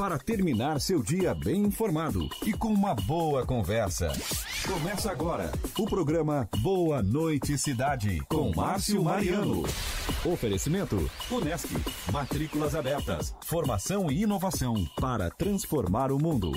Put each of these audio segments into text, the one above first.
para terminar seu dia bem informado e com uma boa conversa. Começa agora o programa Boa Noite Cidade com Márcio Mariano. Oferecimento Unesc, matrículas abertas, formação e inovação para transformar o mundo.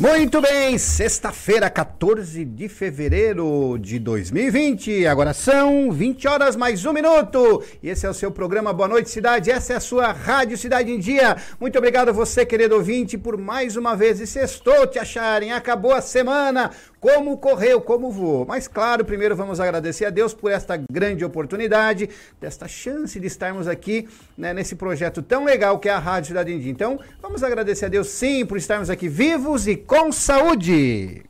Muito bem, sexta-feira, 14 de fevereiro de 2020. Agora são 20 horas mais um minuto. E esse é o seu programa Boa Noite Cidade. Essa é a sua Rádio Cidade em Dia. Muito obrigado a você, querido ouvinte, por mais uma vez. E sextou te acharem. Acabou a semana como correu, como voou. Mas claro, primeiro vamos agradecer a Deus por esta grande oportunidade, desta chance de estarmos aqui né, nesse projeto tão legal que é a Rádio Cidade Indy. Então, vamos agradecer a Deus sim por estarmos aqui vivos e com saúde.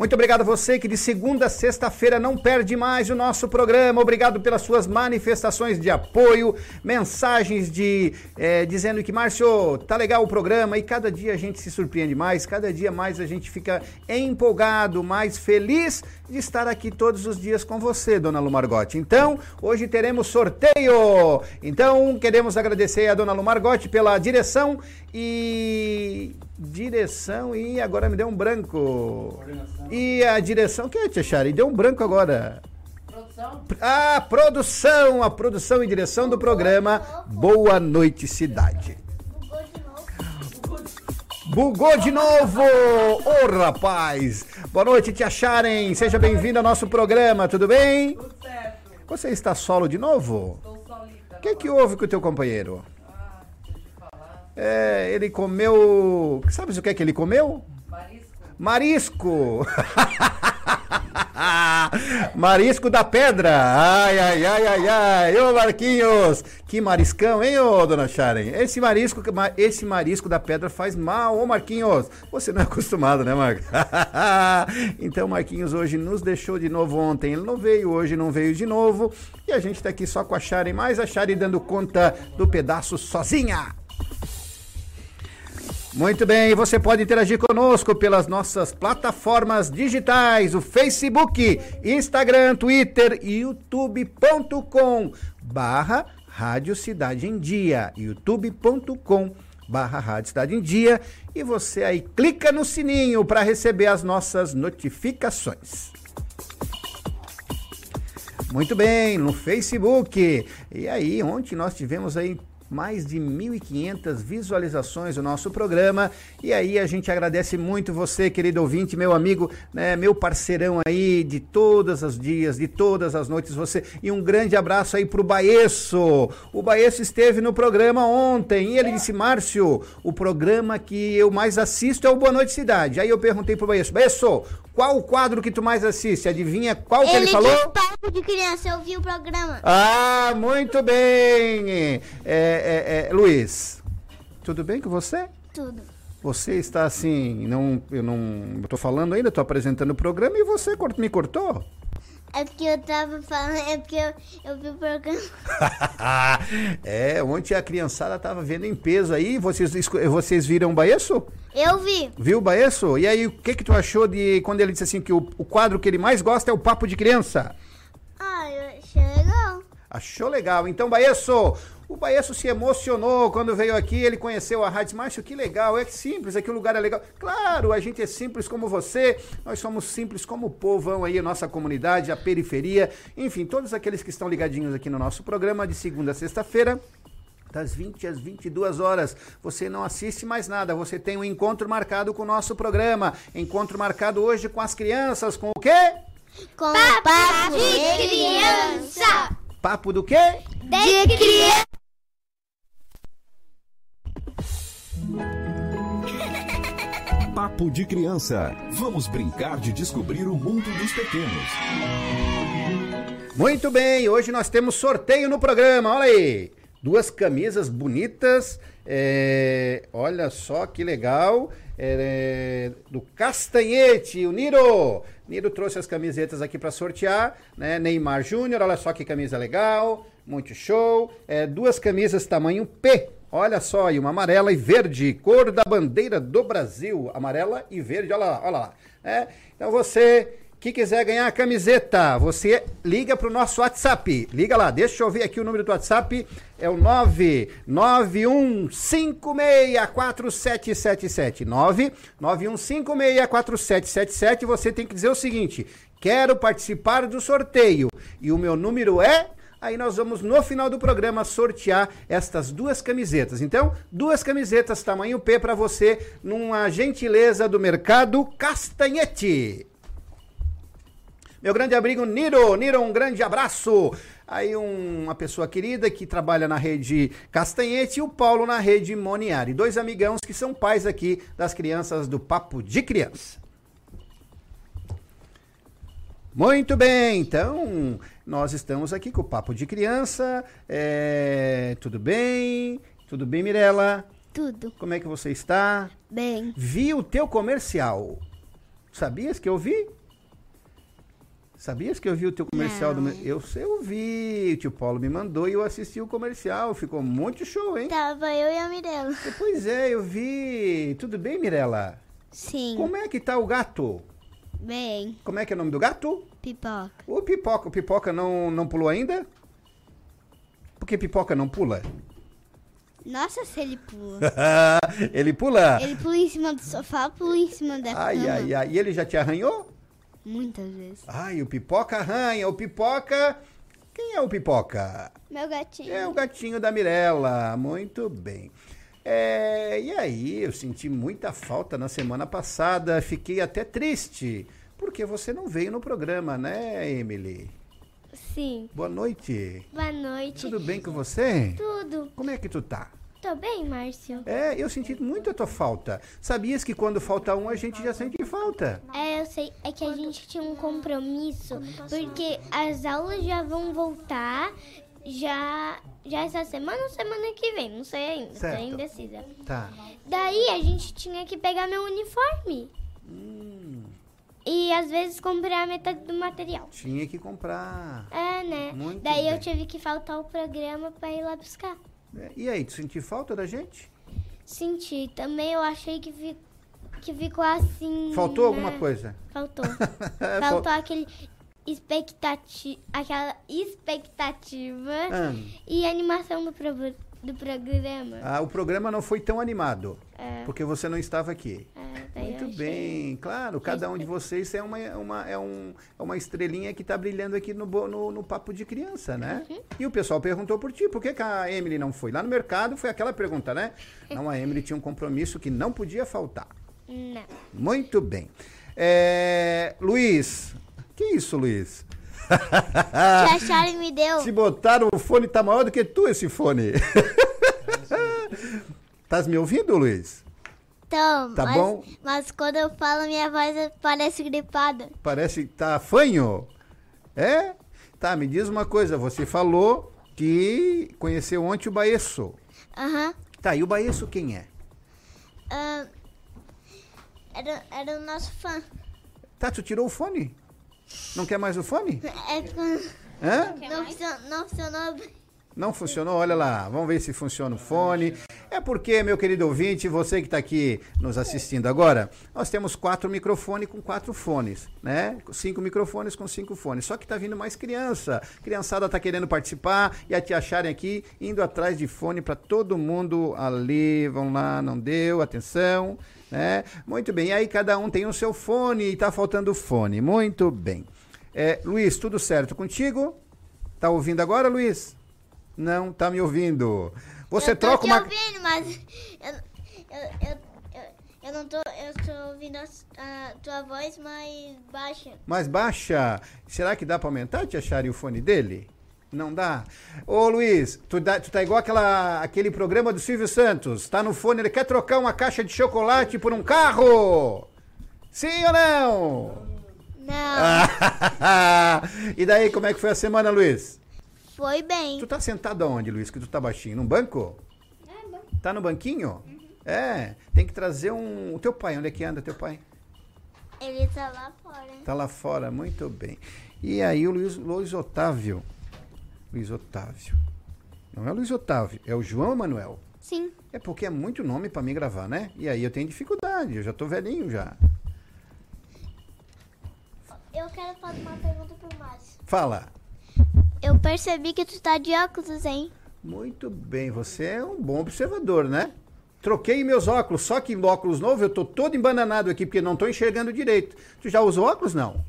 Muito obrigado a você que de segunda a sexta-feira não perde mais o nosso programa. Obrigado pelas suas manifestações de apoio, mensagens de é, dizendo que, Márcio, tá legal o programa e cada dia a gente se surpreende mais, cada dia mais a gente fica empolgado, mais feliz de estar aqui todos os dias com você, dona Lu Margotti. Então, hoje teremos sorteio. Então, queremos agradecer a dona Lu Margotti pela direção e direção e agora me deu um branco. E a direção, que é, Tia Chari? Deu um branco agora. Produção. Ah, produção, a produção e direção do programa Boa Noite Cidade. Bugou de novo! Ô oh, rapaz! Boa noite, Tia Charen. Seja bem-vindo ao nosso programa, tudo bem? Tudo certo. Você está solo de novo? Estou solita. O que, que houve com o teu companheiro? É, ele comeu. Sabe o que é que ele comeu? Marisco. Marisco! marisco da pedra! Ai, ai, ai, ai, ai! Ô Marquinhos! Que mariscão, hein, ô dona Sharon? Esse marisco, esse marisco da pedra faz mal, ô Marquinhos! Você não é acostumado, né, Marcos? então, Marquinhos hoje nos deixou de novo ontem. Ele não veio hoje, não veio de novo. E a gente tá aqui só com a Sharon, mais a Sharon dando conta do pedaço sozinha. Muito bem, você pode interagir conosco pelas nossas plataformas digitais, o Facebook, Instagram, Twitter e youtube.com barra Rádio Cidade em Dia, youtube.com barra Rádio Cidade em Dia e você aí clica no sininho para receber as nossas notificações. Muito bem, no Facebook. E aí, ontem nós tivemos aí mais de 1.500 visualizações do nosso programa. E aí a gente agradece muito você, querido ouvinte, meu amigo, né, meu parceirão aí de todas as dias, de todas as noites, você. E um grande abraço aí pro Baesso. O Baesso esteve no programa ontem e ele disse: Márcio, o programa que eu mais assisto é o Boa Noite Cidade. Aí eu perguntei pro Baesso: Baesso, qual o quadro que tu mais assiste? Adivinha qual ele que ele falou? Ele papo de criança, eu vi o programa. Ah, muito bem. É, é, é, Luiz, tudo bem com você? Tudo. Você está assim, não, eu não, tô falando ainda, tô apresentando o programa e você me cortou? É porque eu tava falando, é porque eu, eu vi o programa. é, ontem a criançada tava vendo em peso aí. Vocês, vocês viram o Baesso? Eu vi. Viu o Baesso? E aí, o que que tu achou de quando ele disse assim que o, o quadro que ele mais gosta é o papo de criança? Ah, eu achei legal. Achou legal. Então, Baesso, o Baesso se emocionou quando veio aqui, ele conheceu a Rádio Márcio, que legal, é simples, aqui o lugar é legal. Claro, a gente é simples como você, nós somos simples como o povão aí, a nossa comunidade, a periferia, enfim, todos aqueles que estão ligadinhos aqui no nosso programa de segunda a sexta-feira das 20 às 22 horas. Você não assiste mais nada, você tem um encontro marcado com o nosso programa. Encontro marcado hoje com as crianças, com o quê? Com papo de criança. Papo do quê? De criança. Papo de criança. Vamos brincar de descobrir o mundo dos pequenos. Muito bem, hoje nós temos sorteio no programa, olha aí. Duas camisas bonitas, é, olha só que legal, é, do Castanhete, o Niro. Niro trouxe as camisetas aqui para sortear, né? Neymar Júnior, olha só que camisa legal, muito show. É, duas camisas tamanho P, Olha só, e uma amarela e verde, cor da bandeira do Brasil. Amarela e verde, olha lá, olha lá. É, então você que quiser ganhar a camiseta, você liga pro nosso WhatsApp. Liga lá, deixa eu ver aqui o número do WhatsApp. É o 991564777. 991564777. Você tem que dizer o seguinte: quero participar do sorteio. E o meu número é aí nós vamos no final do programa sortear estas duas camisetas. Então, duas camisetas tamanho P para você numa gentileza do mercado Castanhete. Meu grande amigo Niro, Niro, um grande abraço. Aí um, uma pessoa querida que trabalha na rede Castanhete e o Paulo na rede Moniari. Dois amigãos que são pais aqui das crianças do Papo de Criança. Muito bem, então nós estamos aqui com o Papo de Criança. É, tudo bem? Tudo bem, Mirella? Tudo. Como é que você está? Bem. Vi o teu comercial. Sabias que eu vi? Sabias que eu vi o teu comercial? Do... Não. Eu, eu vi, o tio Paulo me mandou e eu assisti o comercial. Ficou muito show, hein? Tava eu e a Mirella. Pois é, eu vi. Tudo bem, Mirella? Sim. Como é que tá o gato? Bem. Como é que é o nome do gato? Pipoca. O Pipoca. O Pipoca não, não pulou ainda? Por que Pipoca não pula? Nossa, se ele pula. ele pula? ele pula em cima do sofá, pula em cima da Ai, cama. ai, ai. E ele já te arranhou? Muitas vezes. Ai, o Pipoca arranha. O Pipoca... Quem é o Pipoca? Meu gatinho. É o gatinho da Mirella. Muito bem. É, e aí, eu senti muita falta na semana passada. Fiquei até triste. Porque você não veio no programa, né, Emily? Sim. Boa noite. Boa noite. Tudo bem com você? Tudo. Como é que tu tá? Tô bem, Márcio? É, eu senti muito a tua falta. Sabias que quando falta um, a gente já sente falta? É, eu sei. É que a gente tinha um compromisso, porque as aulas já vão voltar já, já essa semana ou semana que vem, não sei ainda, Certo. tô indecisa. Tá. Daí a gente tinha que pegar meu uniforme. Hum, E às vezes comprar metade do material. tinha que comprar. É, né? Muito Daí bem. eu tive que faltar o programa pra ir lá buscar. É, E aí, tu sentiu falta da gente? Senti. Também eu achei que, fi- que ficou assim. Faltou alguma né? coisa? Faltou. Faltou aquele expectati aquela expectativa Ah. e animação do, pro do programa. Ah, o programa não foi tão animado, É, porque você não estava aqui. é, Muito bem, claro, cada um de vocês é uma, uma, é um, é uma estrelinha que está brilhando aqui no, no, no Papo de Criança, né? Uhum. E o pessoal perguntou por ti, por que, que a Emily não foi? Lá no mercado foi aquela pergunta, né? Não, a Emily tinha um compromisso que não podia faltar. Não. Muito bem. É, Luiz, que isso, Luiz? Que a Charlie me deu. Se botaram o fone, tá maior do que tu esse fone. Tás me ouvindo, Luiz? Então, Tá mas, bom? mas quando eu falo, minha voz parece gripada. Parece que tá fanho. É? Tá, me diz uma coisa. Você falou que conheceu ontem o Baeço. Aham. Tá, e o Baeço quem é? Ah, era, era o nosso fã. Tá, tu tirou o fone? Não quer mais o fone? É, Hã? não, funcionou, não funcionou. Não funcionou? Olha lá, vamos ver se funciona o fone. É porque, meu querido ouvinte, você que está aqui nos assistindo agora, nós temos quatro microfones com quatro fones, né? Cinco microfones com cinco fones. Só que tá vindo mais criança. Criançada tá querendo participar e a te acharem aqui, indo atrás de fone para todo mundo ali. Vão lá, não deu, atenção, né? Muito bem. E aí cada um tem o seu fone e tá faltando fone. Muito bem. É, Luiz, tudo certo contigo? Tá ouvindo agora, Luiz? Não tá me ouvindo. Você eu tô troca te uma. ouvindo, mas eu, eu, eu, eu, eu não tô. Eu tô ouvindo a, a tua voz mais baixa. Mais baixa. Será que dá pra aumentar, tia Chari, o fone dele? Não dá? Ô Luiz, tu, dá- tu tá igual aquela, aquele programa do Silvio Santos. Tá no fone, ele quer trocar uma caixa de chocolate por um carro? Sim ou não? Não, e daí, como é que foi a semana, Luiz? foi bem. Tu tá sentado aonde, Luiz? Que tu tá baixinho? Num banco? Tá no banquinho? É. Tem que trazer um. O teu pai, onde é que anda teu pai? Ele tá lá fora. Tá lá fora, muito bem. E aí o Luiz, Luiz Otávio. Luiz Otávio. Não é o Luiz Otávio, é o João Emanuel. Sim. É porque é muito nome pra mim gravar, né? E aí eu tenho dificuldade, eu já tô velhinho já. Eu quero fazer uma pergunta pro Márcio. Fala. Eu percebi que tu tá de óculos, hein? Muito bem, você é um bom observador, né? Troquei meus óculos, só que em óculos novo eu tô todo embananado aqui porque não tô enxergando direito. Tu já usou óculos não?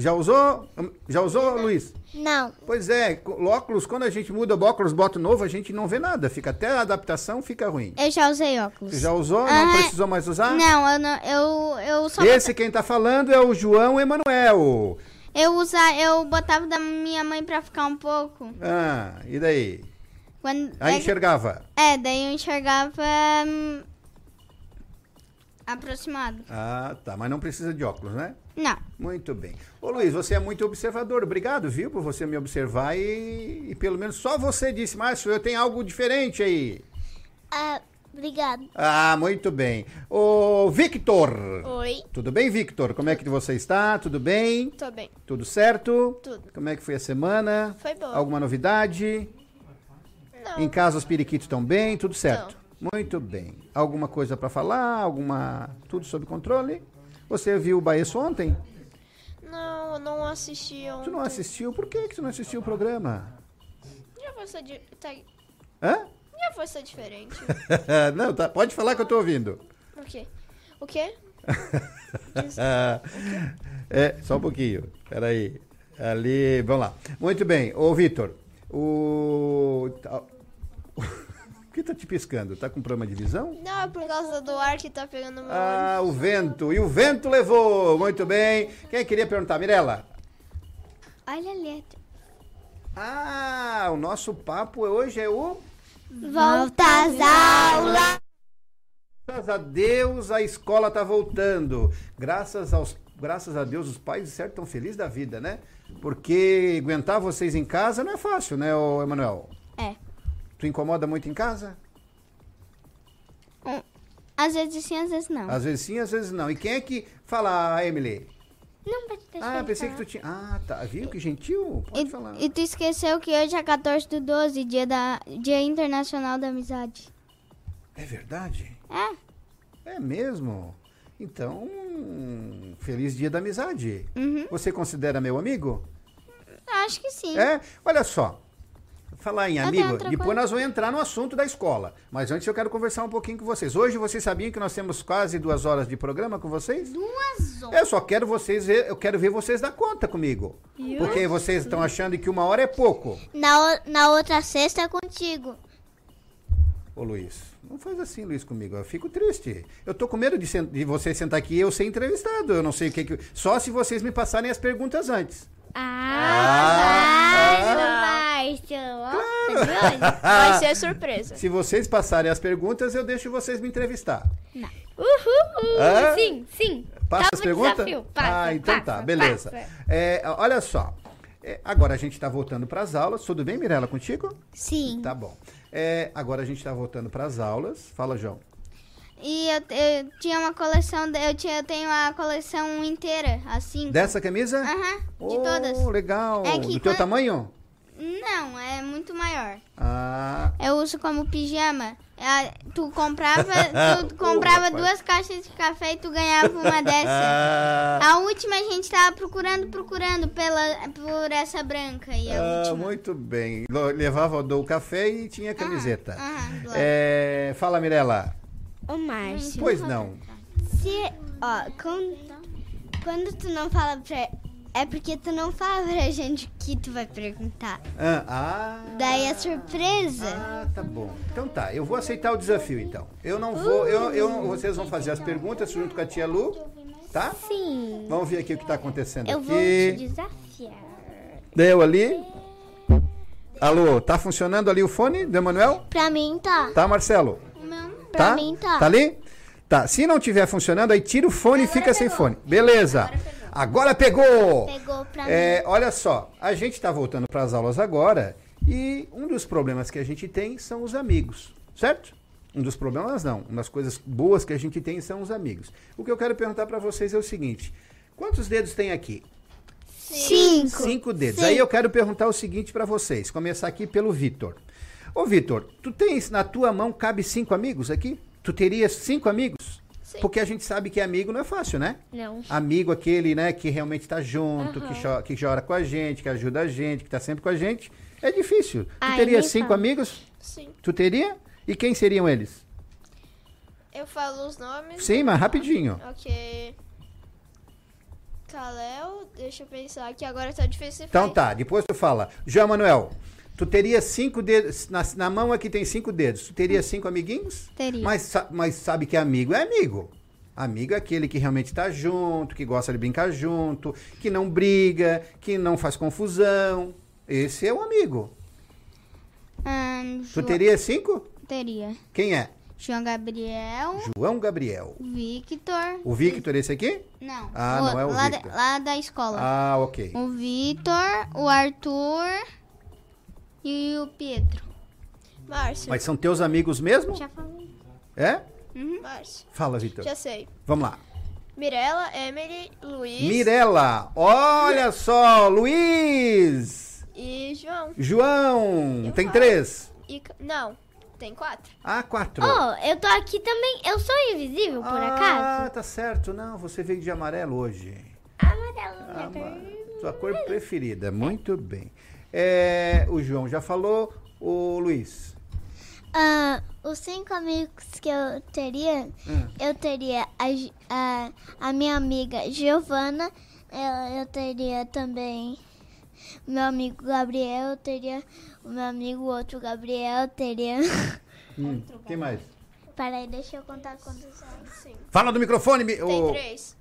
Já usou? Já usou, Luiz? Não. Pois é, óculos, quando a gente muda o óculos, bota novo, a gente não vê nada. Fica até a adaptação fica ruim. Eu já usei óculos. Já usou? Não Ah, precisou mais usar? Não, eu não, eu, eu só Esse quem tá falando é o João Emanuel. eu usar, eu botava da minha mãe pra ficar um pouco. Ah, e daí? Quando Aí é, enxergava. é, daí eu enxergava hum, aproximado. Ah, tá, mas não precisa de óculos, né? Não. Muito bem. Ô Luiz, você é muito observador. Obrigado, viu, por você me observar e, e pelo menos só você disse, Márcio, eu tenho algo diferente aí. Ah, obrigado. Ah, muito bem. Ô Victor. Oi, Tudo bem, Victor? Como é que você está? Tudo bem? tô bem. Tudo certo? Tudo. Como é que foi a semana? Foi boa. Alguma novidade? Não. Em casa os periquitos estão bem? Tudo certo? Muito bem. Alguma coisa para falar? Alguma tudo sob controle? Você viu o Baeço ontem? Não, eu não assisti ontem. Tu não assistiu? Por que, que tu não assistiu o programa? Minha voz tá, di- tá- Hã? Minha voz tá diferente. não, tá. Pode falar que eu tô ouvindo. Por quê? O quê? É, só um pouquinho. Peraí. Ali, vamos lá. Muito bem. Ô, Vitor, o... O que tá te piscando? Tá com problema de visão? Não, é por causa do ar que tá pegando no meu olho. Ah, o vento. E o vento levou. Muito bem. Quem queria perguntar? Mirella? Olha a letra. Ah, o nosso papo hoje é o... Volta às aulas. Graças a Deus a escola tá voltando. Graças aos graças a Deus os pais de certo estão felizes da vida, né? Porque aguentar vocês em casa não é fácil, né, Emanuel? É. Tu incomoda muito em casa? Às vezes sim, às vezes não. Às vezes sim, às vezes não. E quem é que fala, ah, Emily? Não pode deixar Ah, pensei que falar. tu tinha. Ah, tá. Viu que gentil? Pode falar. E, e tu esqueceu que hoje é 14 do 12, dia, da, dia Internacional da Amizade. É verdade? É. É mesmo? Então, feliz dia da amizade. Uhum. Você considera meu amigo? Acho que sim. É? Olha só. Falar em tenho amigo, depois nós vamos entrar no assunto da escola. Mas antes eu quero conversar um pouquinho com vocês. Hoje vocês sabiam que nós temos quase duas horas de programa com vocês? Duas horas. Eu só quero vocês ver, eu quero ver vocês dar conta comigo. Porque vocês estão achando que uma hora é pouco. Na, na outra sexta é contigo. Ô Luiz, não faz assim, Luiz, comigo. Eu fico triste. Eu tô com medo de, de você sentar aqui e eu ser entrevistado. Eu não sei o que, que. Só se vocês me passarem as perguntas antes. Ah, Ah. Márcio. Ó, tá de olho? Vai ser surpresa. Se vocês passarem as perguntas, eu deixo vocês me entrevistar. Uhul. Hã? Sim, sim. Passa Tava as perguntas? Passa, ah, então passa, tá, beleza. É, olha só. É, agora a gente está voltando para as aulas. Tudo bem, Mirella, contigo? Sim. Tá bom. É, agora a gente está voltando para as aulas. Fala, João. E eu, eu tinha uma coleção, eu, tinha, eu tenho a coleção inteira, assim. Dessa camisa? Aham, de oh, todas. legal. É que Do teu quando- tamanho? Não, é muito maior. Ah, Eu uso como pijama. É, tu comprava, tu comprava rapaz. duas caixas de café e tu ganhava uma dessa. ah, A última a gente tava procurando, procurando pela, por essa branca. E a ah, última. muito bem. Levava do café e tinha camiseta. aham, claro. É, fala, Mirella. Ô, Márcio. Pois não. Se, ó, quando, quando tu não fala pra... É porque tu não fala pra gente o que tu vai perguntar. Ah, ah, Daí é surpresa. Ah, tá bom. Então tá, eu vou aceitar o desafio então. Eu não vou, eu, eu, vocês vão fazer as perguntas junto com a tia Lu, tá? Sim. Vamos ver aqui o que tá acontecendo Eu vou te aqui. desafiar. Deu ali? Alô, tá funcionando ali o fone do Emanuel? Pra mim tá. Tá, Marcelo? Pra tá? mim tá. Tá ali? Tá. Se não tiver funcionando, aí tira o fone e fica sem fone. Beleza. Agora pegou. Pegou pra É, olha só, a gente está voltando para as aulas agora e um dos problemas que a gente tem são os amigos, certo? Um dos problemas não, uma das coisas boas que a gente tem são os amigos. O que eu quero perguntar para vocês é o seguinte: quantos dedos tem aqui? Cinco. Cinco dedos. Aí eu quero perguntar o seguinte para vocês. Começar aqui pelo Vitor. Ô Vitor, tu tens na tua mão cabe cinco amigos aqui? Tu terias cinco amigos? Sim. Porque a gente sabe que amigo não é fácil, né? Não. Amigo aquele, né, que realmente tá junto, que, cho- que chora com a gente, que ajuda a gente, que tá sempre com a gente. É difícil. Tu Ai, teria cinco fala. amigos? Sim. Tu teria? E quem seriam eles? Eu falo os nomes. Sim, mas rapidinho. Ok. Kalel, deixa eu pensar aqui, agora tá difícil. Então tá, depois tu fala. João Manuel, tu teria cinco dedos. Na, na mão aqui tem cinco dedos. Tu teria cinco amiguinhos? Teria. Mas, mas sabe que amigo é amigo. Amigo é aquele que realmente tá junto, que gosta de brincar junto, que não briga, que não faz confusão. Esse é o amigo. Tu teria cinco? Teria. Quem é? João Gabriel, João Gabriel. Victor. O Victor, esse aqui? Não. Ah, não é o lá Victor. Da, lá da escola. Ah, ok. O Victor, o Arthur e o Pedro. Márcio. Mas são teus amigos mesmo? Já falei. É? Márcio. Fala, Victor. Já sei. Vamos lá. Mirella, Emily, Luiz Mirela, olha só, Luiz, e João. João, Eu tem três. E, não, tem quatro. Ah, quatro. Oh, eu tô aqui também. Eu sou invisível, por ah, acaso? tá certo. Não, você veio de amarelo hoje. Amarelo, minha cor. Sua cor preferida, muito bem. É, o João já falou, o Luiz. Ah, os cinco amigos que eu teria, Hum. eu teria a, a, a minha amiga Giovana, eu, eu teria também o meu amigo Gabriel, eu teria o meu amigo outro Gabriel, eu teria. Hum, quem mais? Peraí, deixa eu contar quantos. Fala do microfone. mi- Tem o- três.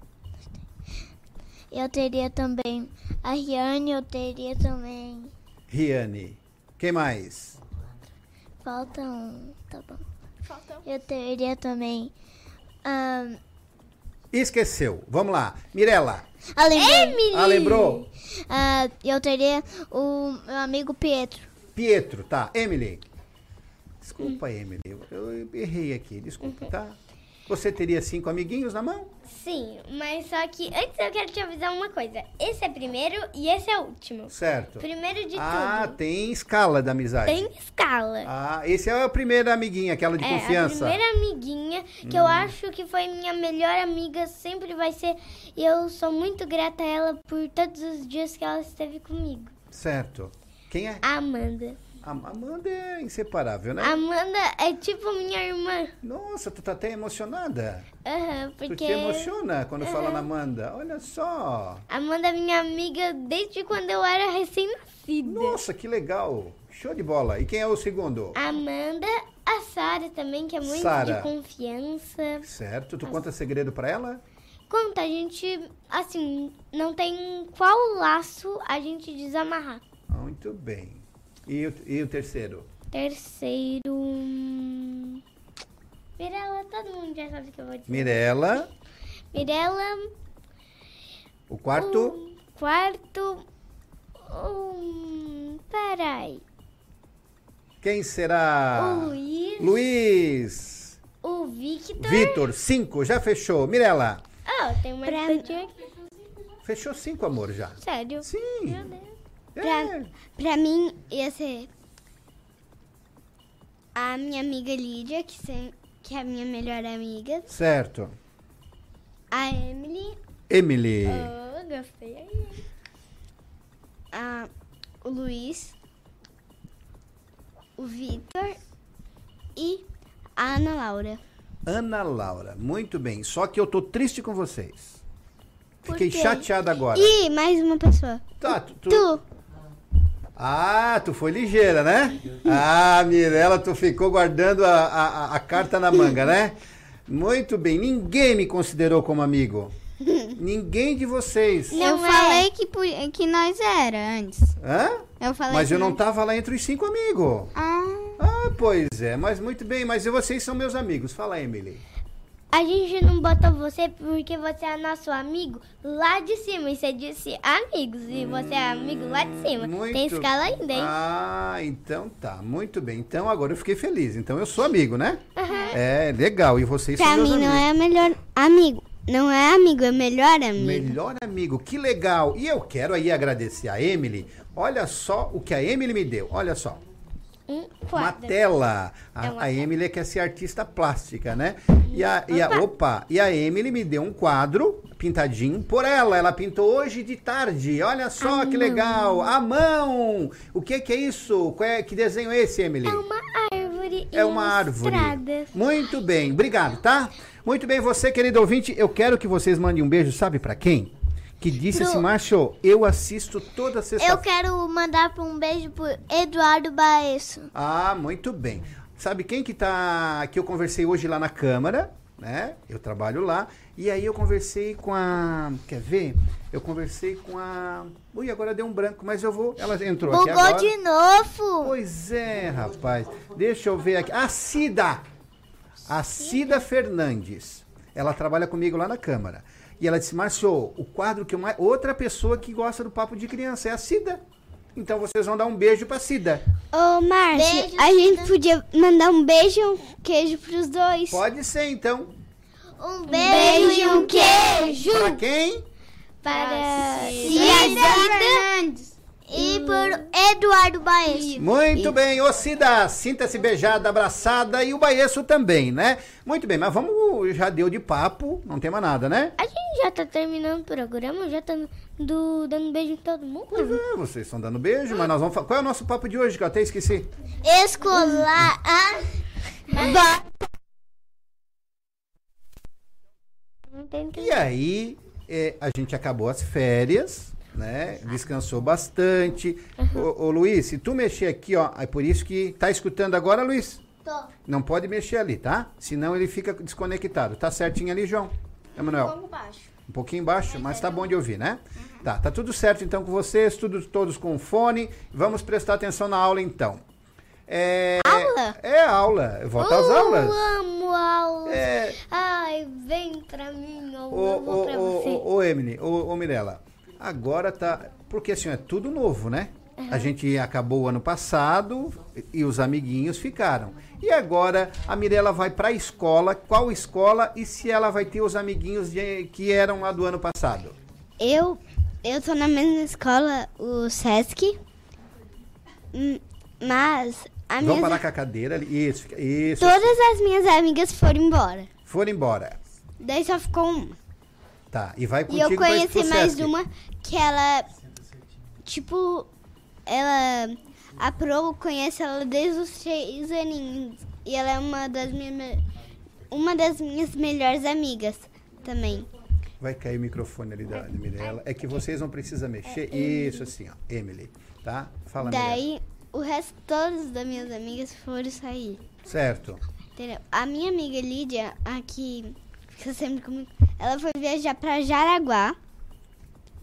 Eu teria também a Riane, eu teria também. Riane. Quem mais? Falta um, tá bom. Faltam. Eu teria também. ahn, Esqueceu. Vamos lá. Mirela. ah, lembrei. Ah, lembrou? Ah, eu teria o meu amigo Pietro. Pietro, tá. Emily. Desculpa, Emily. Eu, eu errei aqui. Desculpa, tá? Você teria cinco amiguinhos na mão? Sim, mas só que antes eu quero te avisar uma coisa. Esse é primeiro e esse é último. Certo. Primeiro de Ah, tudo. tem escala da amizade. Tem escala. Ah, esse é a primeira amiguinha, aquela de é, confiança. a primeira amiguinha que Hum. eu acho que foi minha melhor amiga, sempre vai ser. E eu sou muito grata a ela por todos os dias que ela esteve comigo. Certo. Quem é? A Amanda. A Amanda é inseparável, né? Amanda é tipo minha irmã. Nossa, tu tá até emocionada. Aham, Tu porque. te emociona quando fala na Amanda. Olha só. Amanda é minha amiga desde quando eu era recém-nascida. Nossa, que legal. Show de bola. E quem é o segundo? Amanda, a Sara também, que é muito Sara. de confiança. Certo. Tu conta segredo pra ela? Conta, a gente, assim, não tem qual laço a gente desamarrar. Muito bem. E o, e o terceiro? Terceiro. hum, Mirella, todo mundo já sabe o que eu vou dizer. Mirela. Mirella, O quarto? o quarto. Um, peraí. Quem será? O Luiz, Luiz. o Victor. Vitor, cinco. Já fechou. Mirela. Ah, tem mais Pra- aqui. Fechou cinco, amor, já. Sério. Sim. Meu Deus. É. Pra mim, ia ser a minha amiga Lídia, que, sem, que é a minha melhor amiga. Certo. A Emily, Emily. Oh, gostei aí. a, o Luiz, o Vitor e a Ana Laura. Ana Laura. Muito bem. Só que eu tô triste com vocês. Fiquei quê? chateado agora. E mais uma pessoa. Tá, tu, tu- Tu. Ah, tu foi ligeira, né? Ah, Mirella, tu ficou guardando a, a, a carta na manga, né? Muito bem. Ninguém me considerou como amigo. Ninguém de vocês. eu é. falei que, que nós era antes. Hã? Eu falei Mas que eu não nós- tava lá entre os cinco amigos. Ah, Ah, pois é. Mas muito bem. Mas vocês são meus amigos. Fala, Emily. A gente não botou você porque você é nosso amigo lá de cima. E você disse amigos. E você é amigo lá de cima. Muito- Tem escala ainda, hein? Ah, então tá. Muito bem. Então agora eu fiquei feliz. Então eu sou amigo, né? É, legal. E vocês pra são meus mim não é melhor amigo. Não é amigo, é melhor amigo. Melhor amigo, que legal. E eu quero aí agradecer a Emily. Olha só o que a Emily me deu. Olha só. Um Uma tela. A, É uma a Emily quer ser artista plástica, né? E a, e a- opa, e a Emily me deu um quadro pintadinho por ela. Ela pintou hoje de tarde. Olha só A que mão. legal. A mão. O que que é isso? Qual é, que desenho é esse, Emily? É uma árvore É uma árvore. Muito bem, obrigado, tá? Muito bem, você, querido ouvinte, eu quero que vocês mandem um beijo, sabe pra quem? Que disse Pro- assim, Márcio, eu assisto toda Eu sexta-feira. quero mandar um beijo pro Eduardo Baesso. Ah, muito bem. Sabe quem que tá. que eu conversei hoje lá na Câmara, né? Eu trabalho lá. E aí eu conversei com a. Quer ver? Eu conversei com a. Ui, agora deu um branco, mas eu vou. Ela entrou aqui Bugou agora. de novo. Pois é, rapaz. Deixa eu ver aqui. A Cida. A Cida Fernandes. Ela trabalha comigo lá na Câmara. E ela disse, Márcio, o quadro que eu mais... Outra pessoa que gosta do papo de criança é a Cida. Então vocês vão dar um beijo pra Cida. Ô, Márcio, Beijo, a gente Cida. podia mandar um beijo e um queijo pros dois. Pode ser, então. Um beijo e um queijo. Pra quem? Para Cida Fernandes. E por Eduardo Baesso. Muito bem, ô Cida, sinta-se beijada, abraçada e o Baeço também, né? Muito bem, mas vamos, já deu de papo, não tem mais nada, né? A gente já tá terminando o programa, já tá do, dando beijo em todo mundo. Pois é, vocês estão dando beijo, mas nós vamos falar. Qual é o nosso papo de hoje que eu até esqueci? Escolar. E aí, é, a gente acabou as férias, né? Descansou bastante. Ô, ô, Luiz, se tu mexer aqui, ó, é por isso que tá escutando agora, Luiz? Tô. Não pode mexer ali, tá? Senão ele fica desconectado. Tá certinho ali, João? Emanuel? baixo. Um pouquinho baixo, mas tá bom de ouvir, né? Tá, tá tudo certo então com vocês, tudo, todos com fone. Vamos prestar atenção na aula então. É, Aula? É aula. Volta às Eu aulas. amo aulas. É, Ai, vem pra mim, eu Ô, vou ô, pra ô, você. ô, ô, Emily, ô, ô Mirella, agora tá. Porque assim, é tudo novo, né? A gente acabou o ano passado e os amiguinhos ficaram. E agora a Mirella vai pra escola. Qual escola e se ela vai ter os amiguinhos de- que eram lá do ano passado? Eu, eu tô na mesma escola, o Sesc. Hum, Mas a Vamos minha, parar com a cadeira ali. Isso, isso. todas as minhas amigas foram embora. Foram embora. Daí só ficou uma. Tá, e vai E contigo eu pra- conheci mais uma que ela, tipo, ela, a Pro conhece ela desde os três aninhos. E ela é uma das minhas, uma das minhas melhores amigas também. Vai cair o microfone ali da, da Mirella. É que vocês não precisam mexer. Isso, assim, ó. Emily, tá? Fala, Mirella. Daí, o resto todas das minhas amigas foram sair. Certo. Entendeu? A minha amiga Lídia, a que fica sempre comigo, ela foi viajar pra Jaraguá.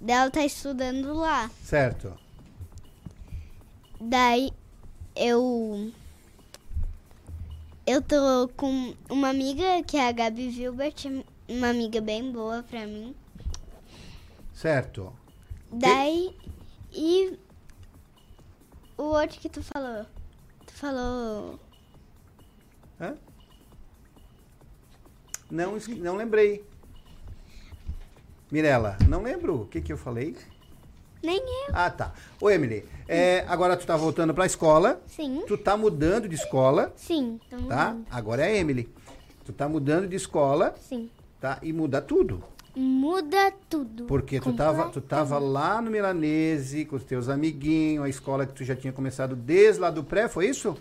Ela tá estudando lá. Certo. Daí eu. Eu tô com uma amiga que é a Gabi Vilbert, uma amiga bem boa pra mim. Certo. Daí. E. O outro que tu falou. Tu falou. Hã? Não, não lembrei. Mirella, não lembro o que, que eu falei. Nem eu. Ah, tá. Ô, Emily, é, agora tu tá voltando pra escola. Sim, Tu tá mudando de escola, sim. Então, tá? Agora é a Emily. Tu tá mudando de escola, Sim. tá? E muda tudo. Muda tudo. Porque tu tava, tu tava lá no Milanese com os teus amiguinhos, a escola que tu já tinha começado desde lá do pré, foi isso?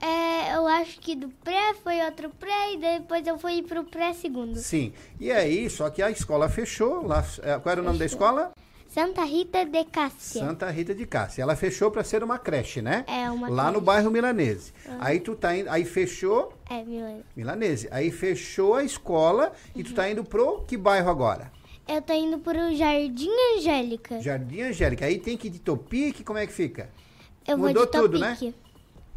É, eu acho que do pré foi outro pré e depois eu fui pro pré segundo. Sim. E aí, só que a escola fechou. Lá, é, qual era o nome da escola? Santa Rita de Cássia. Santa Rita de Cássia. Ela fechou para ser uma creche, né? É, uma Lá no creche. bairro Milanese. Aí tu tá indo, aí fechou É, Milena. Milanese. Aí fechou a escola e tu tá indo pro que bairro agora? Eu tô indo pro Jardim Angélica. Jardim Angélica. Aí tem que ir de Topique, como é que fica? Eu vou Mudou tudo, Topique.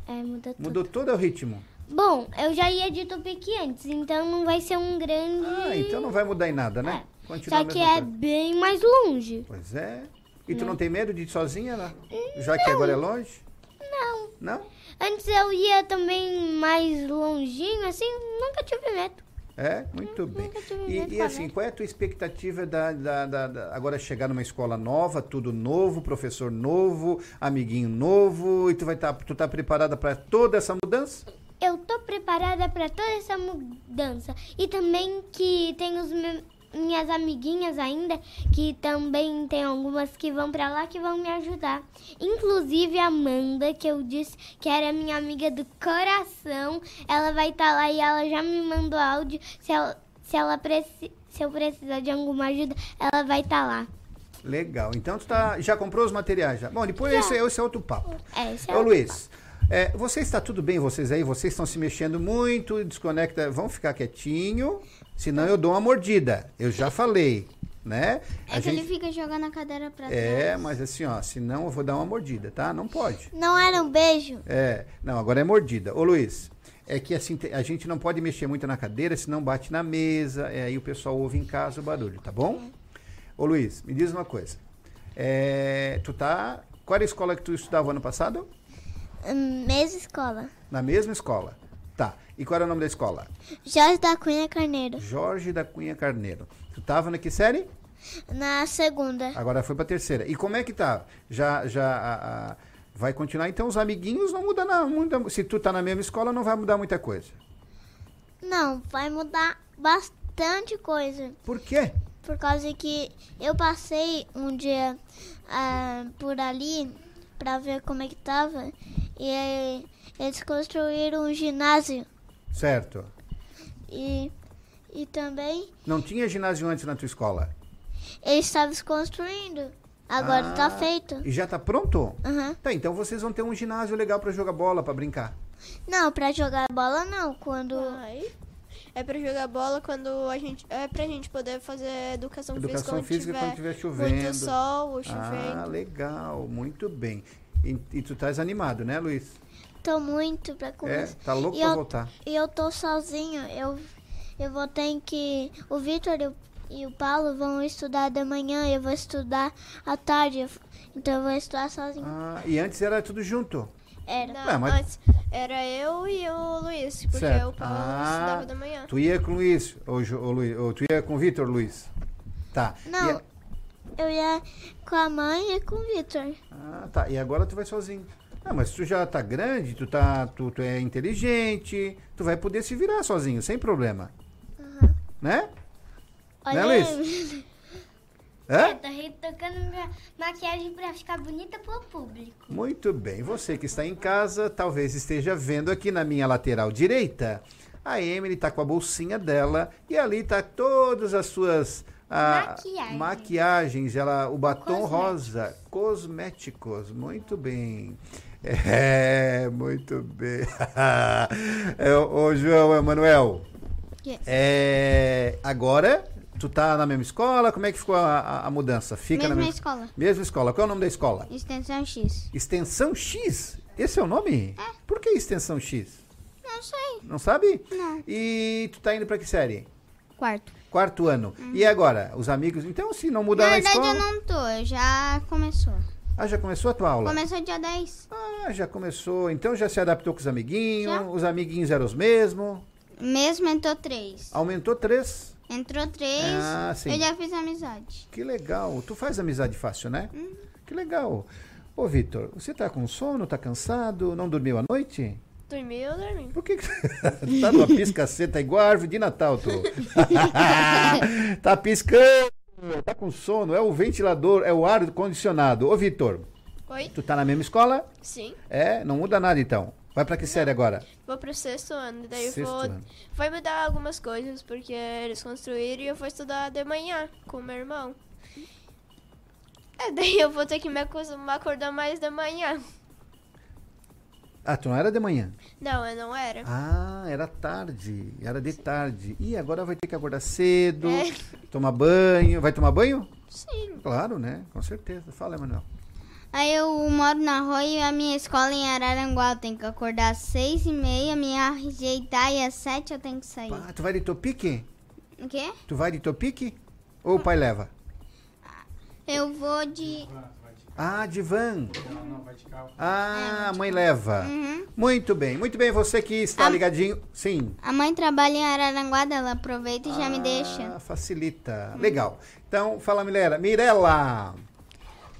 É, mudou tudo. Mudou todo o ritmo. Bom, eu já ia de Topique antes, então não vai ser um grande... Ah, então não vai mudar em nada, né? É. Continua Só que é coisa. bem mais longe. Pois é. E tu não tem medo de ir sozinha lá? Já que agora é longe? Não. Não? Antes eu ia também mais longinho, assim, nunca tive medo. É, muito bem. nunca tive medo E, e assim, qual é a tua expectativa da, da- da- da- agora chegar numa escola nova, tudo novo, professor novo, amiguinho novo, e tu vai estar, tu tá preparada para toda essa mudança? Eu tô preparada para toda essa mudança. E também que tem os minhas amiguinhas ainda, que também tem algumas que vão para lá que vão me ajudar. Inclusive a Amanda, que eu disse que era minha amiga do coração, ela vai estar lá e ela já me mandou áudio. Se ela, se ela preci- se eu precisar de alguma ajuda, ela vai estar lá. Legal. Então tu tá, já comprou os materiais já? Bom, depois esse, é- esse é outro papo. É, esse é Ô o- Luiz, é, você está tudo bem, vocês aí? Vocês estão se mexendo muito, desconecta, vão ficar quietinho, senão eu dou uma mordida. Eu já falei, né? É que ele fica jogando a cadeira pra trás. É, mas assim, ó, senão eu vou dar uma mordida, tá? Não pode. Não era um beijo? É, não, agora é mordida. Ô Luiz, é que assim, a gente não pode mexer muito na cadeira, senão bate na mesa, é, aí o pessoal ouve em casa o barulho, tá bom? Ô Luiz, me diz uma coisa. É, tu tá. Qual era a escola que tu estudava ano passado? Hum, Mesma escola. Na mesma escola. Tá. E qual era o nome da escola? Jorge da Cunha Carneiro. Jorge da Cunha Carneiro. Tu tava na que série? Na segunda. Agora foi pra terceira. E como é que tá? Já, já a- a- vai continuar? Então os amiguinhos não mudam não muda, Se tu tá na mesma escola, não vai mudar muita coisa. Não, vai mudar bastante coisa. Por quê? Por causa que eu passei um dia ah, por ali pra ver como é que tava. E eles construíram um ginásio. Certo. E, e também Não tinha ginásio antes na tua escola? eles estavam construindo. Agora tá Ah, feito. E já tá pronto? Aham. Tá, então vocês vão ter um ginásio legal pra jogar bola, pra brincar. Não, pra jogar bola não. Quando. Vai. É pra jogar bola quando a gente. É pra gente poder fazer educação, Educação física física quando tiver tiver chovendo. muito sol ou Ah, chovendo. legal, muito bem. E, e tu estás animado, né, Luiz? Tô muito pra É, começar. tá louco E pra eu- voltar. E eu tô sozinho. Eu, eu vou ter que. O Vitor e o, e o Paulo vão estudar de manhã. Eu vou estudar à tarde. Então eu vou estudar sozinho. Ah, e antes era tudo junto. Era. Não, Não, mas- antes era eu e o Luiz, porque Certo. o Paulo Ah, estudava da manhã. Tu ia com o Luiz, ou, ou Luiz, ou tu ia com o Vitor, Luiz? Tá. Não. Eu ia com a mãe e com o Vitor. ah, tá. E agora tu vai sozinho. Ah, mas tu já tá grande, tu, tá, tu, tu é inteligente, tu vai poder se virar sozinho, sem problema. Né? Olha, Luiz? Hã? Eu tô retocando minha maquiagem pra ficar bonita pro público. Muito bem. Você que está em casa, talvez esteja vendo aqui na minha lateral direita. A Emily está com a bolsinha dela e ali tá todas as suas ah, Maquiagens. maquiagens, ela, o batom Cosméticos. rosa, cosméticos. Muito bem. É, muito bem. é, ô, João Emanuel. Que? É, agora, tu tá na mesma escola? Como é que ficou a, a- a mudança? Fica Mesma na mesma escola. Mesma escola. Qual é o nome da escola? Extensão X. Extensão X? Esse é o nome? É. Por que extensão X? Não sei. Não sabe? Não. E tu tá indo pra que série? Quarto. Quarto ano. E agora? Os amigos. Então, se não mudar Na na, verdade, escola. eu não tô. Já começou. Ah, já começou a tua aula? Começou dia 10. Ah, já começou. Então já se adaptou com os amiguinhos. Já. Os amiguinhos eram os mesmos. Mesmo entrou 3. Aumentou três. Entrou 3. Ah, sim. Eu já fiz amizade. Que legal. Tu faz amizade fácil, né? Hum. Que legal. Ô, Vitor, você tá com sono? Tá cansado? Não dormiu à noite? Dormi, eu dormi. Por que, que tu tá numa piscaceta igual a árvore de Natal, tu? tá piscando, tá com sono, é o ventilador, é o ar condicionado. Ô, Vitor, Oi? tu tá na mesma escola? Sim. É, não muda nada então. Vai pra que série agora? Vou pro sexto ano. Daí eu Sexto vou. ano. Vai mudar algumas coisas, porque eles construíram e eu vou estudar de manhã com meu irmão. É, daí eu vou ter que me acostumar a acordar mais da manhã. Ah, tu não era de manhã? Não, eu não era. Ah, era tarde, era de tarde. E agora vai ter que acordar cedo, É. tomar banho. Vai tomar banho? Sim. Claro, né? Com certeza. Fala, Emanuel. Aí eu moro na rua e a minha escola em Araranguá. Eu tenho que acordar às 6 e meia, me ajeitar e às 7 eu tenho que sair. Ah, tu vai de Topique? O quê? Tu vai de Topique? Ou o pai leva? Eu vou de. Ah, de van. Ah, a mãe leva. Muito bem, muito bem. Você que está A- ligadinho. Sim. A mãe trabalha em Araranguá, ela aproveita e já me Ah, deixa. Facilita. Legal. Então, fala, Mirela. Mirela.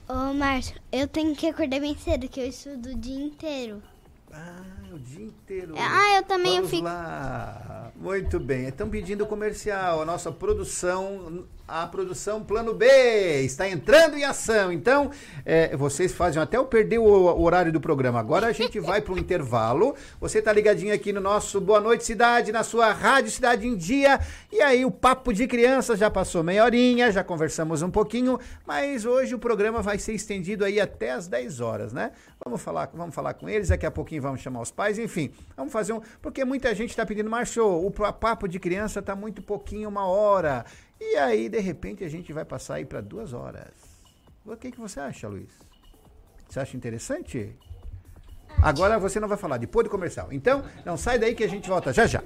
Ô, Márcio, eu tenho que acordar bem cedo, que eu estudo o dia inteiro. Ah, o dia inteiro. Ah, eu também Vamos fico. lá. Muito bem. Estão pedindo comercial. A nossa produção, a produção Plano B está entrando em ação. Então, é, vocês fazem até eu perder o, o horário do programa. Agora a gente vai para o intervalo. Você está ligadinho aqui no nosso Boa Noite Cidade, na sua Rádio Cidade em Dia. E aí, o papo de crianças já passou meia horinha, já conversamos um pouquinho, mas hoje o programa vai ser estendido aí até as 10 horas, né? Vamos falar, vamos falar com eles, daqui a pouquinho vamos chamar os pais, enfim. Vamos fazer um. Porque muita gente está pedindo, Márcio, o pa- papo de criança tá muito pouquinho, uma hora. E aí, de repente, a gente vai passar aí para duas horas. O que, que você acha, Luiz? Você acha interessante? Agora você não vai falar, depois do comercial. Então, não sai daí que a gente volta já já.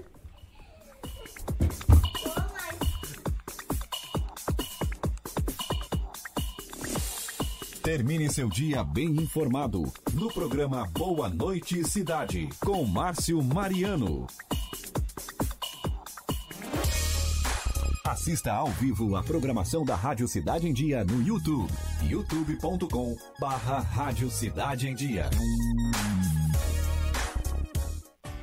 Termine seu dia bem informado no programa Boa Noite Cidade com Márcio Mariano. Assista ao vivo a programação da Rádio Cidade em Dia no YouTube. youtube.com barra Rádio Cidade em Dia.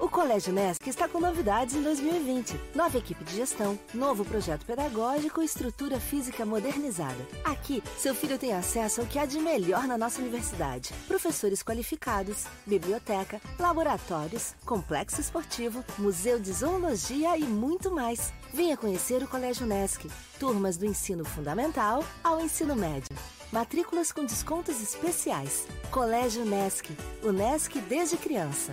O Colégio Nesc está com novidades em 2020. Nova equipe de gestão, novo projeto pedagógico e estrutura física modernizada. Aqui, seu filho tem acesso ao que há de melhor na nossa universidade. Professores qualificados, biblioteca, laboratórios, complexo esportivo, museu de zoologia e muito mais. Venha conhecer o Colégio Nesc. Turmas do ensino fundamental ao ensino médio. Matrículas com descontos especiais. Colégio Nesc. O Nesc desde criança.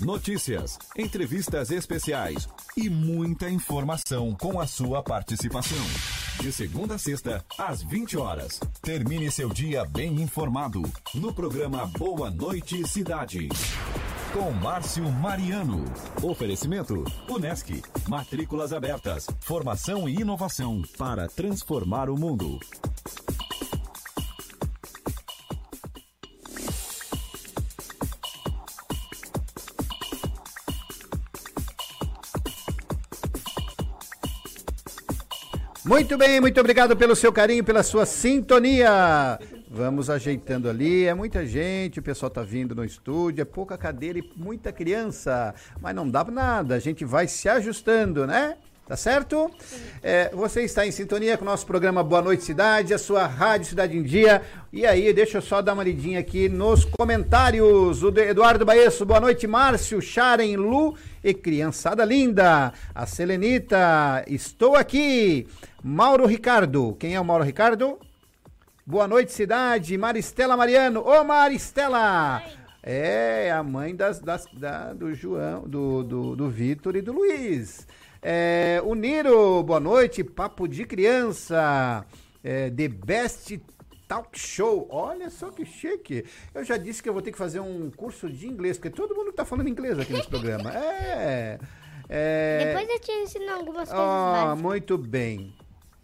Notícias, entrevistas especiais e muita informação com a sua participação. De segunda a sexta, às 20 horas. Termine seu dia bem informado no programa Boa Noite Cidade. Com Márcio Mariano. Oferecimento: Unesc. Matrículas abertas. Formação e inovação para transformar o mundo. Muito bem, muito obrigado pelo seu carinho, pela sua sintonia. Vamos ajeitando ali, é muita gente, o pessoal tá vindo no estúdio, é pouca cadeira e muita criança, mas não dá nada, a gente vai se ajustando, né? Tá certo? É, você está em sintonia com o nosso programa Boa Noite Cidade, a sua Rádio Cidade em Dia. E aí, deixa eu só dar uma lidinha aqui nos comentários. O Eduardo Baesso, boa noite, Márcio, Sharon, Lu e criançada linda. A Selenita, estou aqui. Mauro Ricardo, quem é o Mauro Ricardo? Boa noite, cidade. Maristela Mariano. Ô, Maristela! É, a mãe das, das- da- do João, do, do, do Vitor e do Luiz. É, o Niro, boa noite, papo de criança. É, The Best Talk Show. Olha só que chique. Eu já disse que eu vou ter que fazer um curso de inglês, porque todo mundo tá falando inglês aqui nesse programa. É. é Depois eu te ensino algumas coisas básicas. muito bem.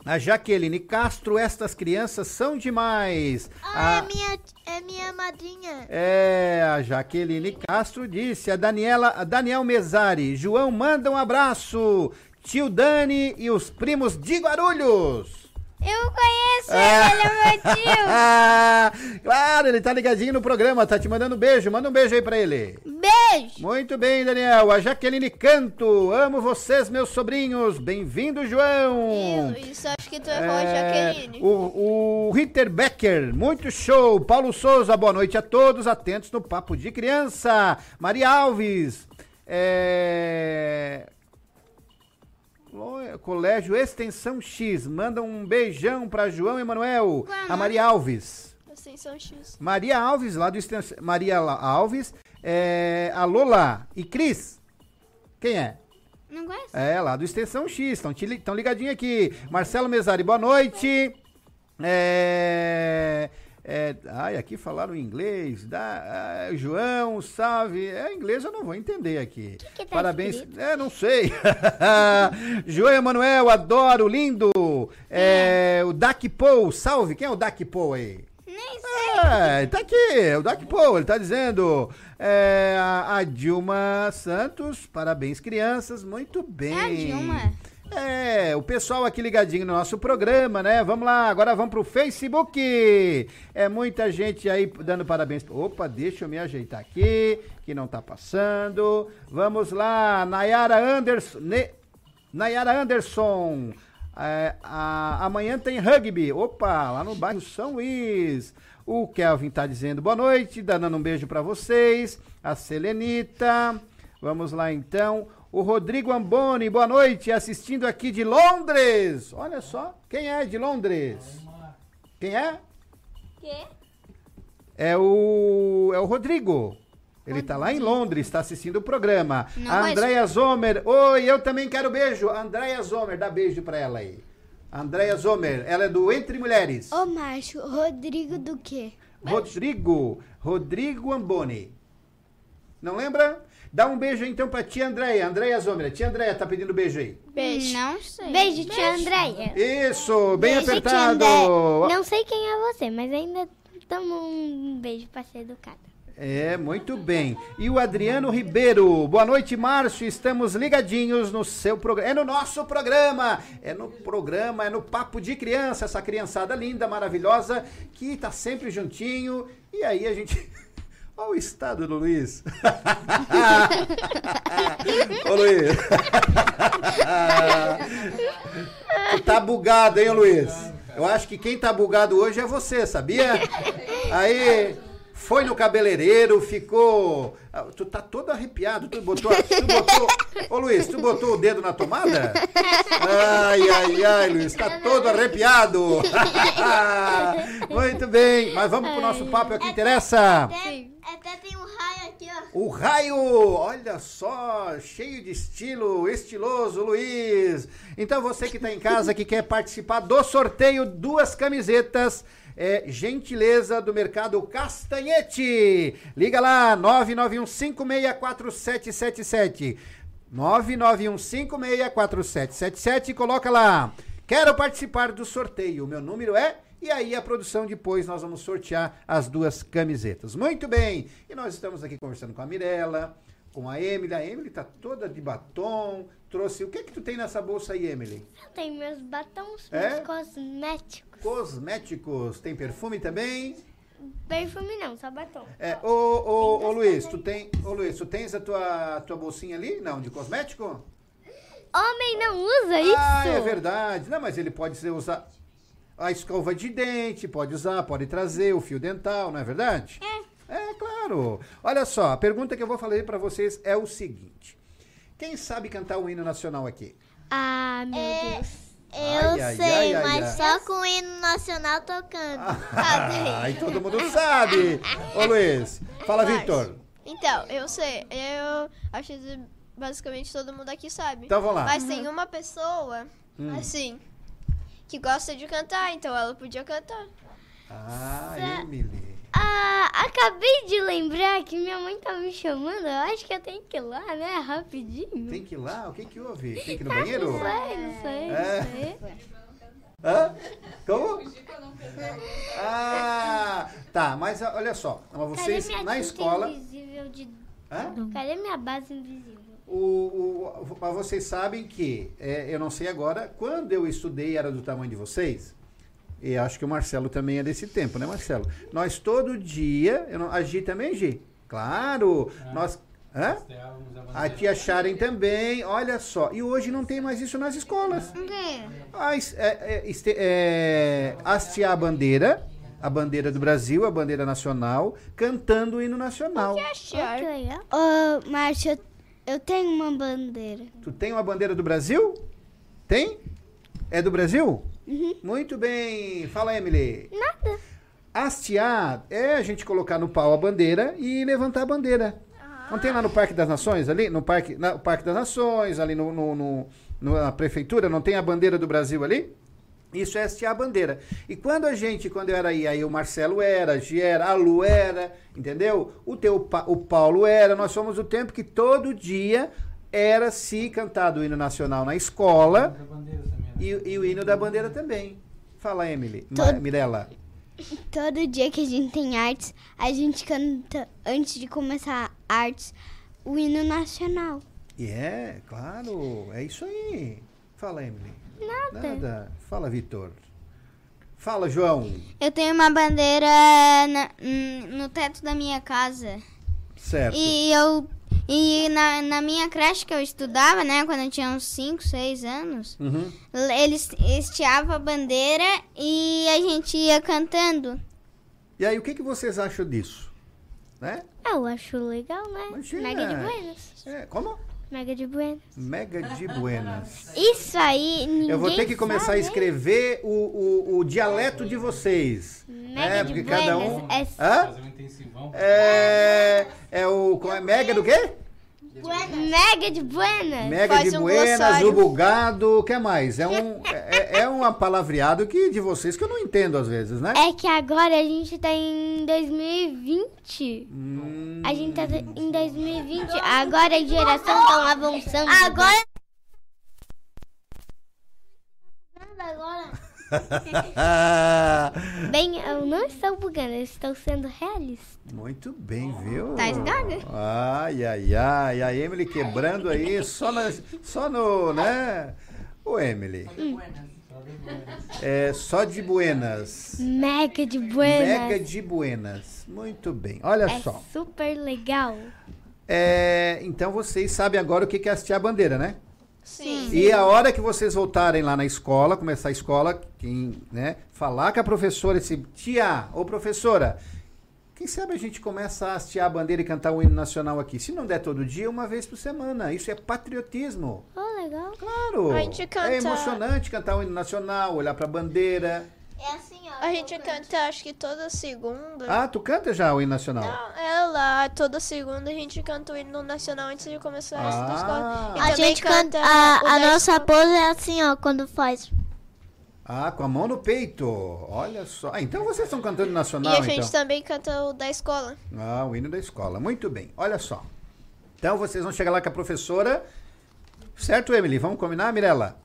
A Jaqueline Castro, estas crianças são demais. Ah, A- é minha, é minha madrinha. é, a Jaqueline Castro disse, a Daniela, a Daniel Mesari, João manda um abraço, tio Dani e os primos de Guarulhos. Eu conheço ele, ele é meu tio. Ah, claro, ele tá ligadinho no programa, tá te mandando um beijo, manda um beijo aí pra ele. Beijo. Muito bem, Daniel, a Jaqueline Canto, amo vocês, meus sobrinhos, bem-vindo, João. Isso acho que tu errou, Jaqueline. O, o Ritter Becker, muito show. Paulo Souza, boa noite a todos, atentos no Papo de Criança. Maria Alves, é... Colégio Extensão X, manda um beijão para João Emanuel. A Maria Alves. Ascensão X. Maria Alves, lá do Extensão... Maria Alves, é... a Lola e Cris. Quem é? Não conhece? É, lá do Extensão X, estão ligadinho aqui. Marcelo Mesari, boa noite. É, é, ai, aqui falaram inglês. Da, ah, João, salve. É, inglês eu não vou entender aqui. que tá Parabéns. escrito? É, não sei. João Emanuel, adoro, lindo. É, o Dak Paul, salve. Quem é o Dak Paul aí? Nem É, tá aqui, o Dak Paul, ele tá dizendo. É, a, a Dilma Santos, parabéns, crianças, muito bem. É a Dilma? É, o pessoal aqui ligadinho no nosso programa, né? Vamos lá, agora vamos pro Facebook. É muita gente aí dando parabéns. Opa, deixa eu me ajeitar aqui, que não tá passando. Vamos lá, Nayara Anderson. Ne- Nayara Anderson. É, a- amanhã tem rugby. Opa, lá no bairro São Luís. O Kelvin tá dizendo boa noite, dando um beijo pra vocês. A Selenita. Vamos lá então. O Rodrigo Amboni, boa noite, assistindo aqui de Londres. Olha só, quem é de Londres? Quem é? Quê? É o é o Rodrigo. Ele tá lá em Londres, está assistindo o programa. Não a. Andréia Zomer. Oi, eu também quero beijo. Andréia Zomer, dá beijo pra ela aí. Andréia Zomer, ela é do Entre Mulheres. Ô, Márcio, Rodrigo do quê? Rodrigo, Rodrigo Amboni. Não lembra? Dá um beijo aí, então pra tia Andréia. Andréia Zomer. Tia Andréia tá pedindo beijo aí. Beijo. Não sei. Beijo, tia Andréia. Isso, bem Beijo, apertado. Não sei quem é você, mas ainda damos um beijo pra ser educada. É, muito bem. E o Adriano Ribeiro. Boa noite, Márcio. Estamos ligadinhos no seu programa. É no nosso programa. É no programa, é no Papo de Criança. Essa criançada linda, maravilhosa, que tá sempre juntinho. E aí a gente. Olha o estado do Luiz. Ô, Luiz. tu tá bugado, hein, Luiz? Eu acho que quem tá bugado hoje é você, sabia? Aí foi no cabeleireiro, ficou. Ah, Tu tá todo arrepiado. Tu botou. Tu botou. Ô Luiz, tu botou o dedo na tomada? Ai, ai, ai, Luiz, tá todo arrepiado. Muito bem, mas vamos pro nosso papo, é o que interessa. Até, até tem um raio aqui, ó. O raio, olha só, cheio de estilo, estiloso, Luiz. Então você que está em casa, que quer participar do sorteio, duas camisetas, é, gentileza do Mercado Castanhete. Liga lá, 991564777. 991564777 e coloca lá. Quero participar do sorteio. Meu número é e aí a produção depois nós vamos sortear as duas camisetas. Muito bem. E nós estamos aqui conversando com a Mirella, com a Emily. A Emily tá toda de batom. Trouxe. O que que tu tem nessa bolsa aí, Emily? Eu tenho meus batons, É? meus cosméticos. Cosméticos. Tem perfume também? Perfume não, só batom. É, ô, ô, ô Luiz, tu tem, ô Luiz, tu tens a tua, tua bolsinha ali? Não, de cosmético? Homem não usa isso. Ah, é verdade. Não, mas ele pode ser usar a escova de dente, pode usar, pode trazer o fio dental, não é verdade? É. É, claro. Olha só, a pergunta que eu vou fazer pra vocês é o seguinte. Quem sabe cantar o hino nacional aqui? Ah, meu É, Deus. Eu Ai, ai, sei, ai, ai, mas ai. só com o hino nacional tocando. Ai, todo mundo sabe. Ô Luiz, fala, Victor. Então, eu sei. Eu acho que basicamente todo mundo aqui sabe. Então, vamos lá. Mas tem uma pessoa, Hum. assim, que gosta de cantar, então ela podia cantar. Ah, Emily. Ah, acabei de lembrar que minha mãe tá me chamando. Eu acho que eu tenho que ir lá, né? Rapidinho. Tem que ir lá? O que que houve? Tem que ir no banheiro? Não sei, não sei, É. não sei. Hã? Como? Ah, tá, mas olha só. Vocês Cadê minha na escola. invisível de... Hã? Cadê minha base invisível? O, o, mas vocês sabem que, é, eu não sei agora, quando eu estudei era do tamanho de vocês, e acho que o Marcelo também é desse tempo, né, Marcelo? Nós todo dia, eu não, a Gi também, Gi? Claro, nós... Hã? A tia Sharon também, olha só. E hoje não tem mais isso nas escolas. As, é, é, este, é, hastear a bandeira, a bandeira do Brasil, a bandeira nacional, cantando o hino nacional. Achar. Que legal. Ô, Márcia, eu, eu tenho uma bandeira. Tu tem uma bandeira do Brasil? Tem? É do Brasil? Muito bem. Fala, Emily. Nada. Hastear é a gente colocar no pau a bandeira e levantar a bandeira. Não tem lá no Parque das Nações, ali? No Parque, na, Parque das Nações, ali no- no- no- na prefeitura, não tem a bandeira do Brasil ali? Isso é a bandeira. E quando a gente, quando eu era aí, aí o Marcelo era, a Gi era, a Lu era, entendeu? O teu o Paulo era, nós somos o tempo que todo dia era se cantado o hino nacional na escola e, e o hino da bandeira também. Fala, Emily. Todo- Mirella. Todo dia que a gente tem artes, a gente canta, antes de começar artes, o hino nacional. E é, claro, é isso aí. Fala, Emily. Nada. Nada. Fala, Vitor. Fala, João. Eu tenho uma bandeira na- no teto da minha casa. Certo. E eu. E na, na minha creche que eu estudava, né, quando eu tinha uns 5, 6 anos, Uhum. eles estiavam a bandeira e a gente ia cantando. E aí, o que, que vocês acham disso? Né? Eu acho legal, né? Imagina. Mega de buenas. É, como? Mega de buenas. Mega de buenas. Isso aí, ninguém Eu vou ter que começar a sabe, hein? escrever o, o, o dialeto de vocês. Mega é, de porque cada buenas um. é- Hã? É, é o. Como é mega do quê? Mega de buenas. Mega Faz de um buenas, o bugado, o que mais? É um, é, é um palavreado que, de vocês que eu não entendo às vezes, né? É que agora a gente tá em 2020. Hum, A gente tá em 2020. Agora a geração tá avançando. Agora. Agora. Bem, eu não estou bugando, eu estou sendo realista. Muito bem, viu? Tá gaga? Ai, ai, ai. A Emily quebrando aí só, na, só no, né? Ô, Emily. É só de buenas. Mega de buenas. Mega de buenas. Muito bem. Olha É só. super legal. É, então vocês sabem agora o que é hastear a bandeira, né? Sim. E a hora que vocês voltarem lá na escola, começar a escola, quem, né, falar com a professora, esse tia ou professora, quem sabe a gente começa a hastear a bandeira e cantar o hino nacional aqui. Se não der todo dia, uma vez por semana. Isso é patriotismo. Oh, legal. Claro. A gente canta- É emocionante cantar o hino nacional, olhar pra bandeira. É assim, ó. A gente canta, acho que toda segunda. Ah, tu canta já o hino nacional? Não, é lá, toda segunda a gente canta o hino nacional antes de começar a Ah. escola. E A gente canta. A, a nossa escola. pose é assim, ó, quando faz. Ah, com a mão no peito. Olha só. Ah, então vocês estão cantando E nacional, a gente então. também canta o da escola. Ah, o hino da escola. Muito bem. Olha só. Então vocês vão chegar lá com a professora. Certo, Emily? Vamos combinar, Mirella?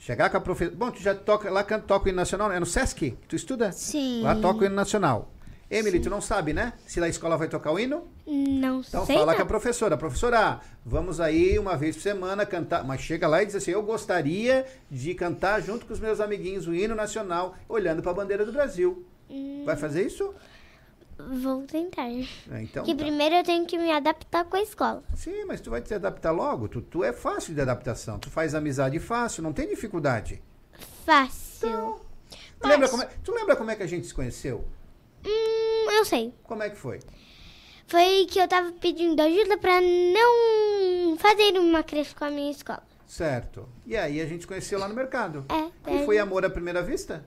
Chegar com a professora. Bom, tu já toca lá canta, toca o hino nacional, é no Sesc? Tu estuda? Sim. Lá toca o hino nacional. Emily, tu não sabe, né? Se na escola vai tocar o hino? Não Então sei. fala não. com a professora. Professora, vamos aí uma vez por semana cantar. Mas chega lá e diz assim: Eu gostaria de cantar junto com os meus amiguinhos o hino nacional, olhando para a bandeira do Brasil. Hum. Vai fazer isso? Vou tentar. É, então, que tá. primeiro eu tenho que me adaptar com a escola. Sim, mas tu vai te adaptar logo. Tu, tu é fácil de adaptação. Tu faz amizade fácil, não tem dificuldade. Fácil. Tu, lembra como é, tu lembra como é que a gente se conheceu? Hum, eu sei. Como é que foi? Foi que eu tava pedindo ajuda pra não fazer uma creche com a minha escola. Certo. E aí a gente se conheceu lá no mercado. É. E foi amor à primeira vista?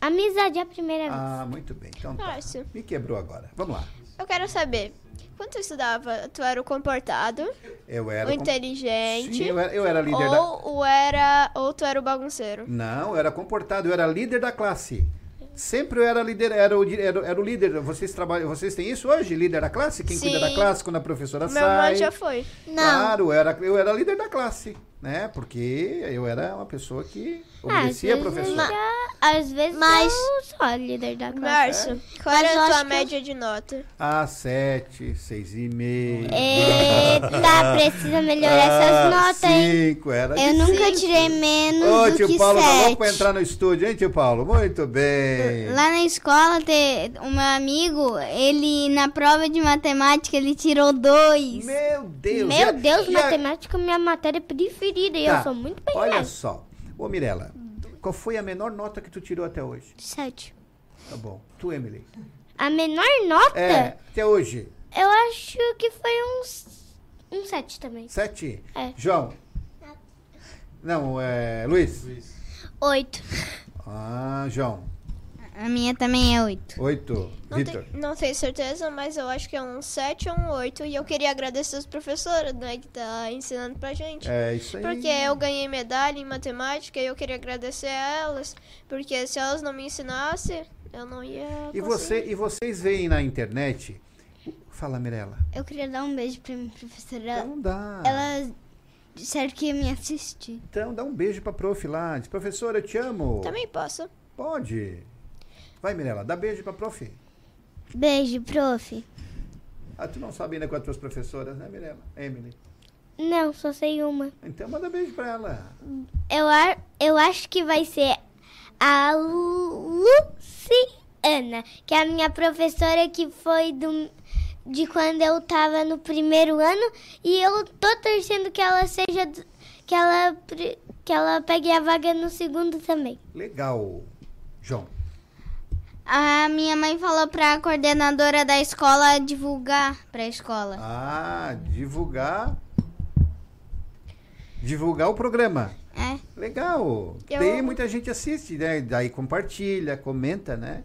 Amizade à primeira vez. Ah, muito bem. Então tá. Márcio, Me quebrou agora. Vamos lá. eu quero saber. Quando tu estudava, tu era o comportado, Eu era. o inteligente, Sim, eu era, eu era líder da. ou, era, ou tu era o bagunceiro? Não, eu era comportado, eu era líder da classe. Sempre eu era líder, era o, era, era o líder. Vocês trabalham, vocês têm isso hoje? Líder da classe? Quem cuida da Sim. classe quando a professora Meu sai? irmão já foi. Não. Claro, eu era, eu era líder da classe, né? Porque eu era uma pessoa que Ah, obedecia a às vezes professora. às vezes Mas- eu sou a líder da classe. Márcio, qual Mas era a tua que eu- média de nota? Ah, sete, seis e meio. Eita, precisa melhorar essas notas, hein? Cinco, era Eu de nunca cinco. tirei menos Ô, do tio que Paulo, tá louco pra entrar no estúdio, hein, tio Paulo? Muito bem. Lá na escola, te, o meu amigo, ele, na prova de matemática, ele tirou dois. Meu Deus. Meu e a- Deus, e a- matemática é minha matéria preferida e Tá, eu sou muito bem Olha nessa. só. Ô, Mirella, qual foi a menor nota que tu tirou até hoje? Sete. Tá bom. Tu, Emily? A menor nota, É, até hoje. eu acho que foi uns um 7 também. Sete? É. João? Não, é... Luiz? Oito. Ah, João. A minha também é oito. Oito. Não, Vitor? te- não tenho certeza, mas eu acho que é um 7 ou um 8. E eu queria agradecer as professoras, né, que tá ensinando pra gente. É isso aí. Porque eu ganhei medalha em matemática e eu queria agradecer a elas. Porque se elas não me ensinassem, eu não ia. E, você, e vocês veem na internet... Fala, Mirella. Eu queria dar um beijo pra minha professora. Então dá. Ela disseram que ia me assistir. Então dá um beijo pra prof lá. Diz, professora, eu te amo. Também posso. Pode. Vai, Mirella, dá beijo pra prof. Beijo, prof. Ah, tu não sabe ainda com as tuas professoras, né, Mirella? Emily. Não, só sei uma. Então manda beijo pra ela. Eu, a- eu acho que vai ser a Luciana, que é a minha professora que foi do, de quando eu tava no primeiro ano. E eu tô torcendo que ela seja. que ela, que ela pegue a vaga no segundo também. Legal. João. A minha mãe falou pra coordenadora da escola divulgar pra escola. Ah, divulgar. Divulgar o programa. É. Legal. Eu- Daí muita gente assiste, né? Daí compartilha, comenta, né?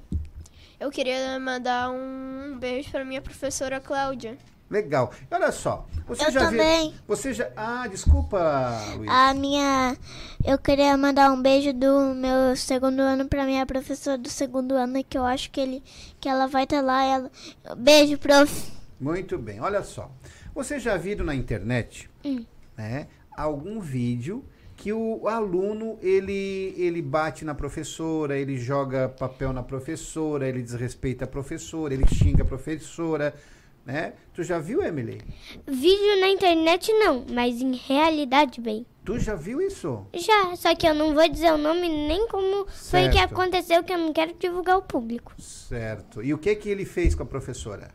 Eu queria mandar um beijo pra minha professora Cláudia. Legal. Olha só. Você Eu já também. viu? Você já. Ah, desculpa, Luiz. A minha. Eu queria mandar um beijo do meu segundo ano pra minha professora do segundo ano, que eu acho que, ele, que ela vai estar lá. Ela... Beijo, prof. Muito bem, olha só. Você já viu na internet, Hum. né, algum vídeo que o aluno ele ele bate na professora, ele joga papel na professora, ele desrespeita a professora, ele xinga a professora, né? Tu já viu, Emily? Vídeo na internet não, mas em realidade bem. Tu já viu isso? Já, só que eu não vou dizer o nome nem como foi que Certo. aconteceu, que eu não quero divulgar ao público. Certo. E o que que ele fez com a professora?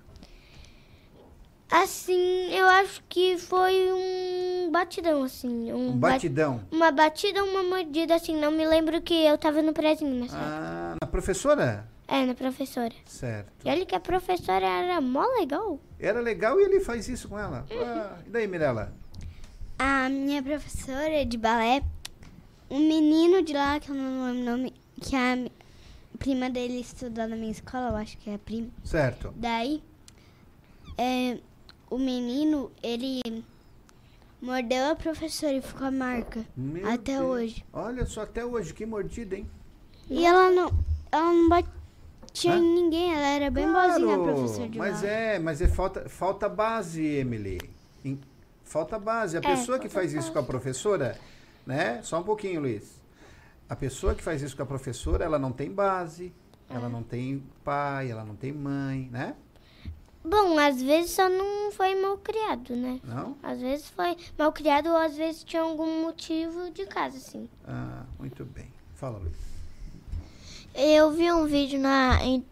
Assim, eu acho que foi um batidão, assim. Um, Um ba- batidão. Uma batida ou uma mordida, assim. Não me lembro que eu tava no prezinho nessa época. Ah, na professora? É, na professora. Certo. E olha que a professora era mó legal. Era legal e ele faz isso com ela. Ah, e daí, Mirella? A minha professora de balé, um menino de lá, que eu não lembro o nome, que a prima dele estudou na minha escola, eu acho que é a prima. Certo. Daí, é, o menino, ele mordeu a professora e ficou a marca. Meu até Deus. hoje. Olha só, até hoje, que mordida, hein? E ela não, ela não Hã? em ninguém, ela era bem boazinha, a professora de mas balé. é, mas é falta, falta base, Emily. Em- falta base. A É, pessoa que faz isso com a professora, né? Só um pouquinho, Luiz. A pessoa que faz isso com a professora, ela não tem base, É. ela não tem pai, ela não tem mãe, né? Bom, às vezes só não foi mal criado, né? Não? Às vezes foi mal criado ou às vezes tinha algum motivo de casa, assim. Ah, muito bem. Fala, Luiz. Eu vi um vídeo na in-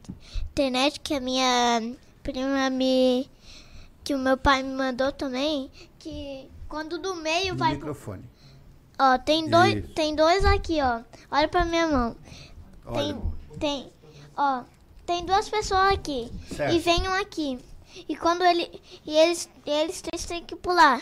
internet que a minha prima me. que o meu pai me mandou também. Que quando do meio No vai. pro- microfone. Ó, tem dois, Isso. tem dois aqui, ó. Olha pra minha mão. Olha, Tem, tem, ó, tem duas pessoas aqui. Certo. E vem um aqui. E quando ele. E eles, eles três têm que pular.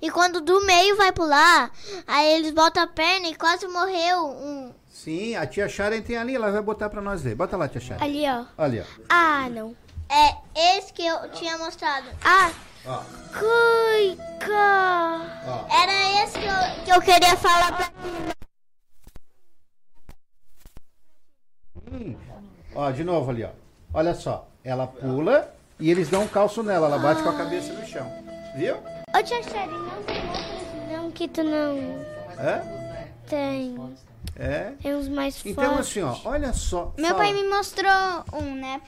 E quando do meio vai pular, aí eles botam a perna e quase morreu um. Sim, a tia Sharon tem ali, ela vai botar pra nós ver. Bota lá, tia Sharon. Ali, ó. Ali, ó. Ah, não. É esse que eu tinha mostrado. Ah, Ó, cuica. ó. Era esse que eu, que eu queria falar pra Hum. Ó, de novo ali, ó. Olha só. Ela pula e eles dão um calço nela. Ela bate com a cabeça no chão. Viu? Ô, tia Sherry, não tem outros não que tu não É? tem. É. Tem uns mais Então, fortes. assim, ó, olha só. Meu fala. pai me mostrou um, né?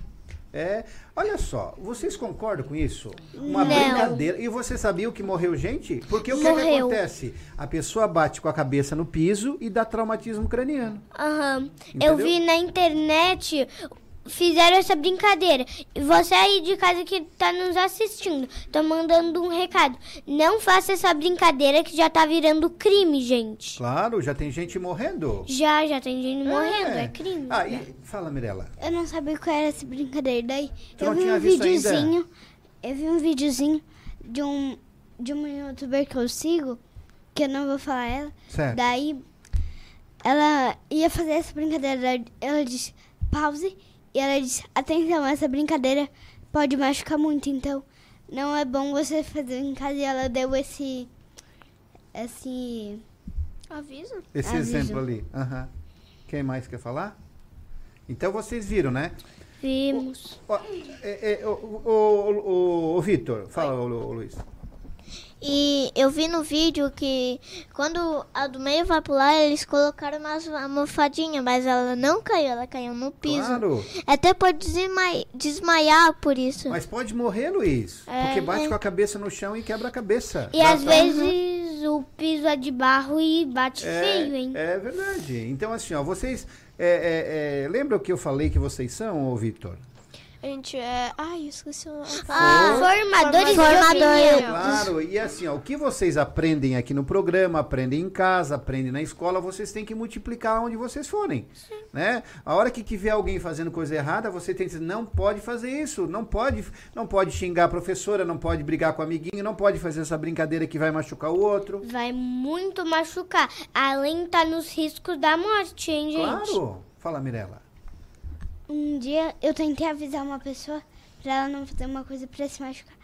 É, olha só, vocês concordam com isso? Uma Não. brincadeira. E você sabia o que morreu gente? Porque o que, que Morreu. acontece? A pessoa bate com a cabeça no piso e dá traumatismo craniano. Aham. Entendeu? Eu vi na internet, fizeram essa brincadeira. E você aí de casa que tá nos assistindo, tô mandando um recado. Não faça essa brincadeira que já tá virando crime, gente. Claro, já tem gente morrendo. Já, já tem gente morrendo, é crime. Ah, e, fala, Mirella. Eu não sabia qual era essa brincadeira. Daí Tu eu não vi tinha um visto ainda? videozinho. Eu vi um videozinho de um de uma youtuber que eu sigo, que eu não vou falar ela. Certo. Daí ela ia fazer essa brincadeira. Ela disse pause e ela disse atenção, essa brincadeira pode machucar muito, então não é bom você fazer em casa. E ela deu esse esse Aviso? Esse Aviso. exemplo ali. Aham. Quem mais quer falar? Então vocês viram, né? Vimos. É, é, o, o, o, o Vitor, fala, o, o Luiz. E eu vi no vídeo que quando a do meio vai pular, eles colocaram umas almofadinha, mas ela não caiu, ela caiu no piso. Claro. Até pode desmai- desmaiar por isso. Mas pode morrer, Luiz. É, porque bate é. com a cabeça no chão e quebra a cabeça. E às tá- vezes o piso é de barro e bate É, feio, hein? É verdade. Então, assim, ó, vocês. É, é, é, lembra o que eu falei que vocês são, ô Vitor? A gente é. Ai, eu esqueci o nome. Ah, formadores de Formadores. opinião. Claro, e assim, ó, o que vocês aprendem aqui no programa, aprendem em casa, aprendem na escola, vocês têm que multiplicar onde vocês forem. Né? A hora que, vê alguém fazendo coisa errada, você tem que dizer, não pode fazer isso, não pode, não pode xingar a professora, não pode brigar com o amiguinho, não pode fazer essa brincadeira que vai machucar o outro. Vai muito machucar. Além de tá nos riscos da morte, hein, gente? Claro. Fala, Mirella. Um dia eu tentei avisar uma pessoa pra ela não fazer uma coisa pra se machucar.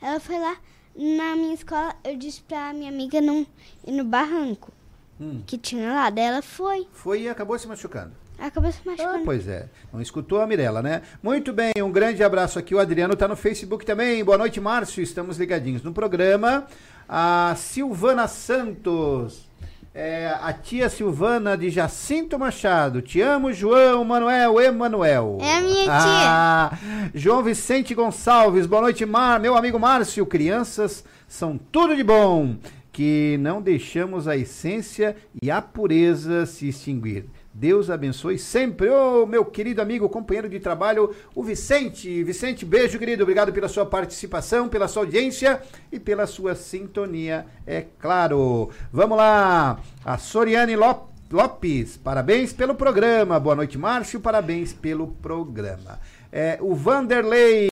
Ela foi lá na minha escola, eu disse pra minha amiga não ir no barranco Hum. que tinha lá. Daí ela foi, Foi e acabou se machucando. acabou se Ah, machucando. pois é. Não escutou a Mirella, né? Muito bem, um grande abraço aqui. O Adriano tá no Facebook também. Boa noite, Márcio. Estamos ligadinhos no programa. A Silvana Santos. É, a tia Silvana de Jacinto Machado. Te amo, João, Manuel, Emanuel. É a minha tia. Ah, João Vicente Gonçalves. Boa noite, Mar. Meu amigo Márcio. Crianças são tudo de bom. Que não deixamos a essência e a pureza se extinguir. Deus abençoe sempre. Ô, meu querido amigo, companheiro de trabalho, o Vicente. Vicente, beijo, querido. Obrigado pela sua participação, pela sua audiência e pela sua sintonia, é claro. Vamos lá. A Soriane Lopes. Lopes, parabéns pelo programa. Boa noite, Márcio. Parabéns pelo programa. É, o Vanderlei,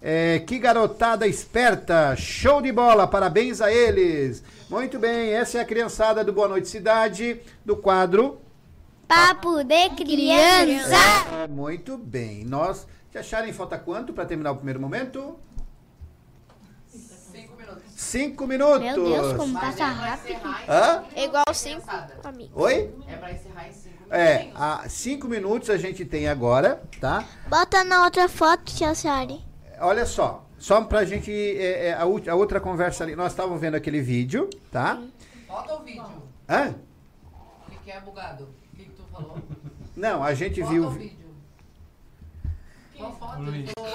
é, que garotada esperta. Show de bola. Parabéns a eles. Muito bem, essa é a criançada do Boa Noite Cidade, do quadro Papo de criança. é, muito bem. Nós já acharem falta quanto para terminar o primeiro momento? Cinco minutos. Meu Deus, como passa rápido. Hã? É igual cinco amigos. Oi? É pra encerrar em cinco É, a cinco minutos a gente tem agora, tá? Bota na outra foto, tia Sari. Olha só, só pra gente. é, é, a, a outra conversa ali, nós estávamos vendo aquele vídeo, tá? Bota o vídeo. Hã? O que é bugado? Falou? Não, a gente Bota viu. o vídeo. Qual foto?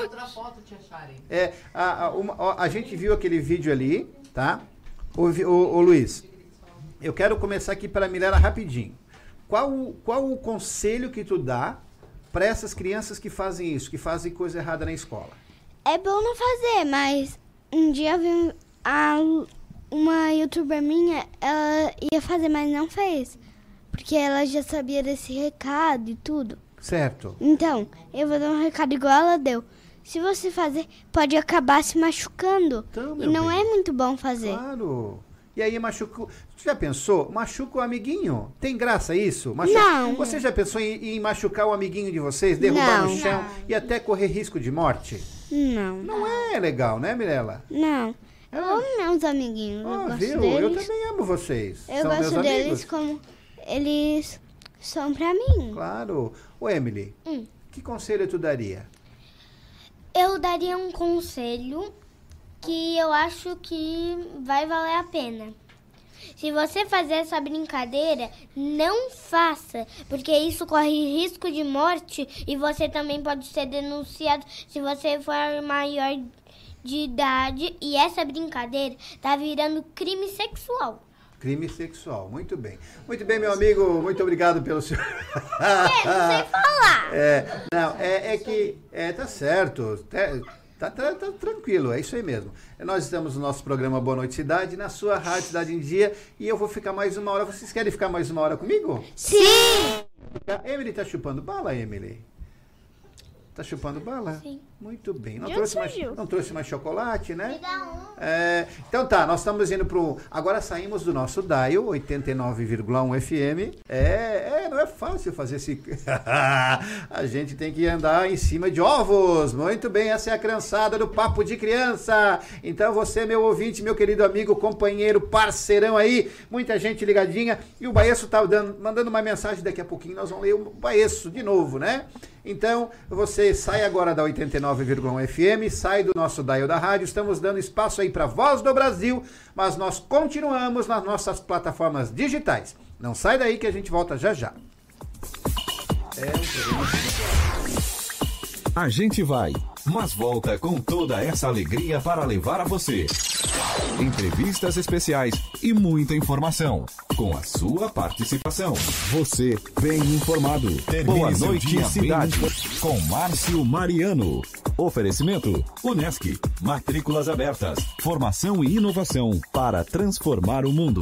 Outra foto, tia Shari. É, a, a, uma- a gente viu aquele vídeo ali, tá? Ô, Vi- ô, ô, Luiz, eu quero começar aqui para a Milena rapidinho. Qual, o- qual o conselho que tu dá para essas crianças que fazem isso, que fazem coisa errada na escola? É bom não fazer, mas um dia eu vi a, uma youtuber minha, ela ia fazer, mas não fez. Porque ela já sabia desse recado e tudo. Certo. Então, eu vou dar um recado igual ela deu. se você fazer, pode acabar se machucando. Então, e não bem. é muito bom fazer. Claro. E aí machuca. o- Você já pensou? Machuca o amiguinho? Tem graça isso? Machu- Não. Você já pensou em, em machucar o amiguinho de vocês, derrubar Não. no chão e até correr risco de morte? Não. Não é legal, né, Mirella? Não. Eu amo meus amiguinhos. eu gosto viu? deles. Eu também amo vocês. Eu São meus gosto deles amigos. como eles são pra mim. Claro. Ô, Emily, Hum. que conselho tu daria? Eu daria um conselho que eu acho que vai valer a pena. Se você fazer essa brincadeira, não faça, porque isso corre risco de morte e você também pode ser denunciado se você for maior de idade e essa brincadeira tá virando crime sexual. Crime sexual. Muito bem. Muito bem, meu amigo. Muito obrigado pelo seu. É, não sei falar. É, não, é, é que. É, tá certo. Tá, tá, tá tranquilo, é isso aí mesmo. Nós estamos no nosso programa Boa Noite Cidade, na sua Rádio Cidade em Dia, e eu vou ficar mais uma hora. Vocês querem ficar mais uma hora comigo? Sim! Emily tá chupando bala, Emily? Tá chupando bala? Sim. Muito bem. Não trouxe, mais, não trouxe mais chocolate, né? Me dá um. É, então tá, nós estamos indo pro. Agora saímos do nosso dial 89,1 FM. É, é, não é fácil fazer esse. a gente tem que andar em cima de ovos. Muito bem, essa é a criançada do Papo de Criança. Então você, meu ouvinte, meu querido amigo, companheiro, parceirão aí, muita gente ligadinha. E o Baeço tá dando, mandando uma mensagem daqui a pouquinho. Nós vamos ler o Baeço de novo, né? Então, você sai agora da 89,1 FM, sai do nosso dial da rádio. Estamos dando espaço aí para Voz do Brasil, mas nós continuamos nas nossas plataformas digitais. Não sai daí que a gente volta já já. É um A gente vai, mas volta com toda essa alegria para levar a você. Entrevistas especiais e muita informação. Com a sua participação. Você bem informado. Boa seu noite, cidade. Com Márcio Mariano. Oferecimento: Unesc. Matrículas abertas. Formação e inovação para transformar o mundo.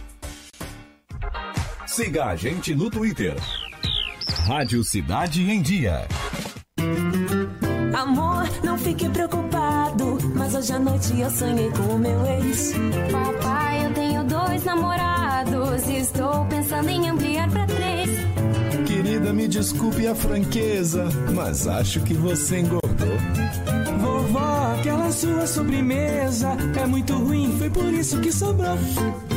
Siga a gente no Twitter. Rádio Cidade em Dia. Amor, não fique preocupado, mas hoje à noite eu sonhei com o meu ex. Papai, eu tenho dois namorados e estou pensando em ampliar pra três. Querida, me desculpe a franqueza, mas acho que você engordou. Vovó, aquela sua sobremesa é muito ruim, foi por isso que sobrou.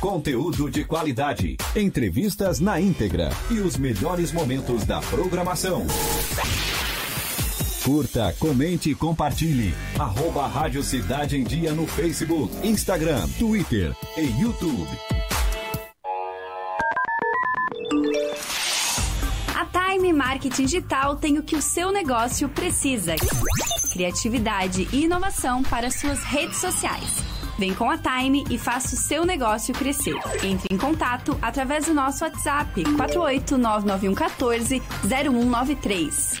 Conteúdo de qualidade, entrevistas na íntegra e os melhores momentos da programação. Curta, comente e compartilhe. Arroba Rádio Cidade em Dia no Facebook, Instagram, Twitter e YouTube. A Time Marketing Digital tem o que o seu negócio precisa: criatividade e inovação para suas redes sociais. Vem com a Time e faça o seu negócio crescer. Entre em contato através do nosso WhatsApp 4899114 0193.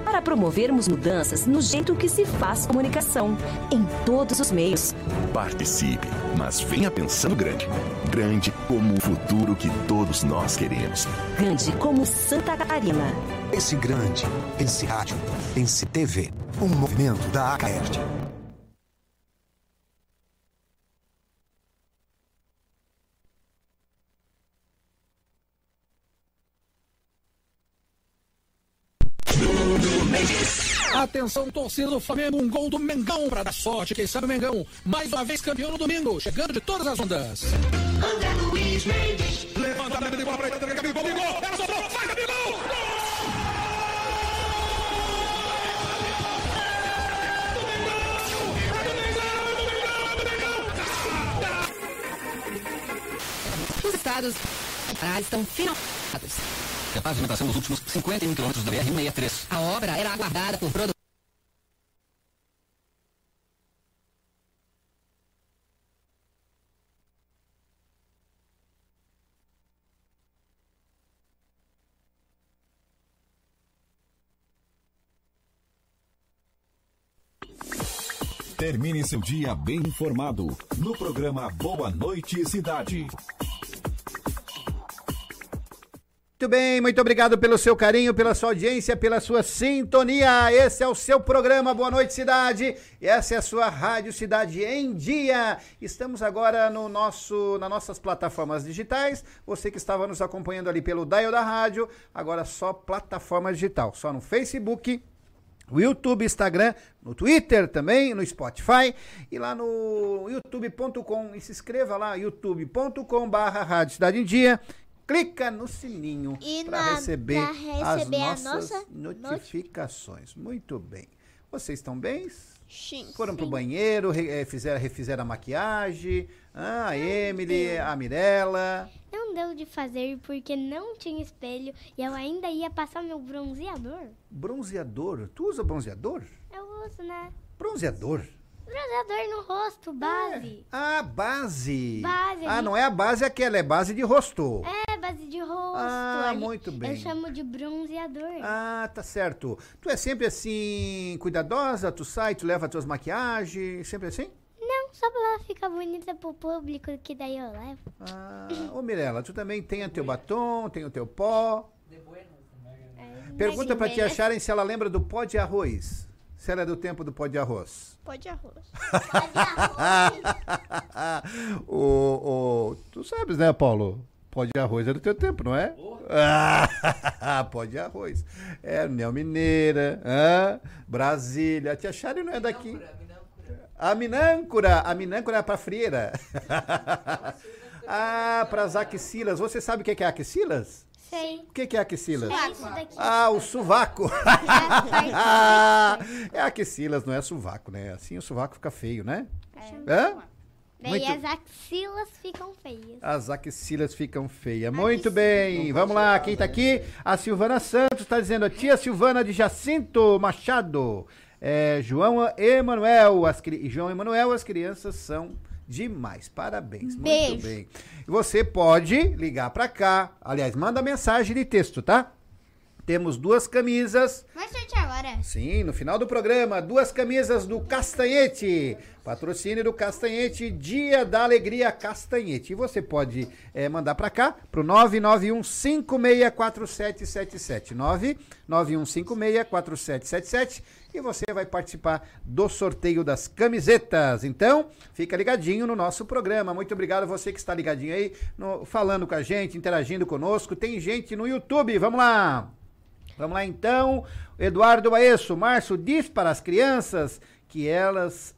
para promovermos mudanças no jeito que se faz comunicação, em todos os meios. Participe, mas venha pensando grande. Grande como o futuro que todos nós queremos. Grande como Santa Catarina. Esse grande, esse rádio, esse TV. Um movimento da Acaerte. Atenção, torcida do Flamengo, um gol do Mengão para dar sorte. Quem sabe o Mengão, mais uma vez campeão no domingo, chegando de todas as ondas. André Luiz Mendes. Levantamento de bola para entrega, Gabigol, gol, ela sobrou, vai Gabigol! Os estados estão finalizados. A pavimentação dos últimos 51 quilômetros da BR-163. A obra era aguardada por produtores. Termine seu dia bem informado no programa Boa Noite Cidade. Muito bem, muito obrigado pelo seu carinho, pela sua audiência, pela sua sintonia. Esse é o seu programa Boa Noite Cidade. Essa é a sua Rádio Cidade em Dia. Estamos agora no nosso, nas nossas plataformas digitais. Você que estava nos acompanhando ali pelo Dial da Rádio, agora só plataforma digital, só no Facebook, no YouTube, Instagram, no Twitter também, no Spotify e lá no youtube.com. E se inscreva lá, youtube.com Rádio Cidade em Dia. Clica no sininho para receber, receber as nossas nossa notificações. Muito bem. Vocês estão bem? Sim. Foram pro banheiro, re- eh, fizeram, refizeram a maquiagem. Ah, a Emily, a Mirella. Não deu de fazer porque não tinha espelho e eu ainda ia passar meu bronzeador. Bronzeador. Tu usa bronzeador? Eu uso, né? Bronzeador. Bronzeador no rosto, base. Ah, base. Base, Ah, ali. não é a base aquela, é base de rosto. É, base de rosto. Ah, ali. muito bem. Eu chamo de bronzeador. Ah, tá certo. Tu é sempre assim, cuidadosa? Tu sai, tu leva tuas maquiagens, sempre assim? Não, só pra ela ficar bonita pro público, que daí eu levo. Ah, ô Mirella, tu também tem o teu batom, tem o teu pó. Pergunta pra te acharem se ela lembra do pó de arroz. Se ela é do tempo do pó de arroz. Pode arroz. o, o, tu sabes, né, Paulo? Pó de arroz é do teu tempo, não é? Ah, pó de arroz. É, União Mineira, hã? Brasília. A tia Shari não é daqui. A Minâncora. A Minâncora é pra frieira. ah, pras axilas. Você sabe o que é axilas? Sei. O que que é axilas? É. Ah, o sovaco. é axilas, não é sovaco, né? Assim o sovaco fica feio, né? Hã? Daí Muito- as axilas ficam feias. As axilas ficam feias. Muito bem. Vamos lá, quem tá aqui? A Silvana Santos tá dizendo, a tia Silvana de Jacinto Machado. É, João Emanuel, as, João Emanuel, as crianças são demais. Parabéns. Muito Beijo. bem. E você pode ligar pra cá. Aliás, manda mensagem de texto, tá? Temos duas camisas. Vai sortear agora. Sim, no final do programa, duas camisas do Castanhete. Patrocínio do Castanhete, Dia da Alegria Castanhete. E você pode eh, mandar para cá pro 991564777. 991564777 e você vai participar do sorteio das camisetas. Então, fica ligadinho no nosso programa. Muito obrigado a você que está ligadinho aí, no- falando com a gente, interagindo conosco. Tem gente no YouTube, vamos lá. Vamos lá então. Eduardo Baesso, Márcio, diz para as crianças que elas,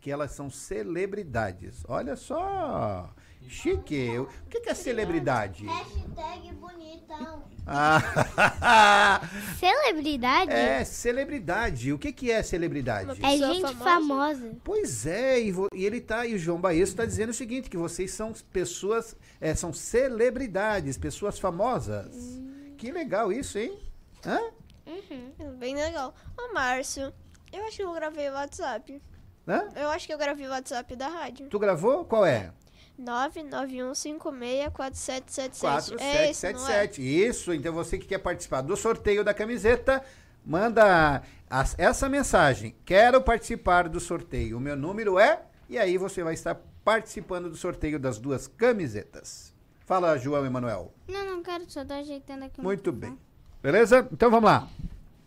que elas são celebridades. Olha só. Chique. O que, que é celebridade? Hashtag bonitão. Ah, Celebridade? é, celebridade. O que, que é celebridade? É gente famosa. Pois é, e, vo- e ele tá, e o João Baesso está dizendo o seguinte, que vocês são pessoas, é, são celebridades, pessoas famosas. Que legal isso, hein? Hã? Uhum. Bem legal. Ô, Márcio, eu acho que eu gravei o WhatsApp. Hã? Eu acho que eu gravei o WhatsApp da rádio. Tu gravou? Qual é? 991564777. É esse, não é? 4777. Isso, então você que quer participar do sorteio da camiseta, manda as- essa mensagem. Quero participar do sorteio. O meu número é. E aí você vai estar participando do sorteio das duas camisetas. Fala, João Emanuel. Não, não quero, só tô ajeitando aqui. Muito bem. Beleza? Então vamos lá.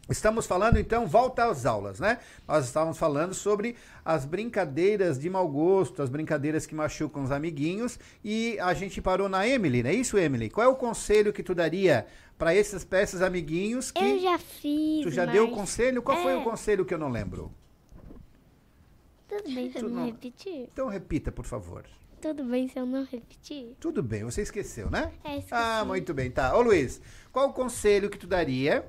Estamos falando então, volta às aulas, né? Nós estávamos falando sobre as brincadeiras de mau gosto, as brincadeiras que machucam os amiguinhos e a gente parou na Emily, não é isso, Emily? Qual é o conselho que tu daria para esses, esses amiguinhos que Eu já fiz. tu já deu o mas- conselho? Qual foi É. o conselho que eu não lembro? Tudo bem se eu Tu não não- repetir? Então repita, por favor. Tudo bem se eu não repetir? Tudo bem, você esqueceu, né? É, esqueci. Ah, muito bem, tá. Ô Luiz, qual o conselho que tu daria?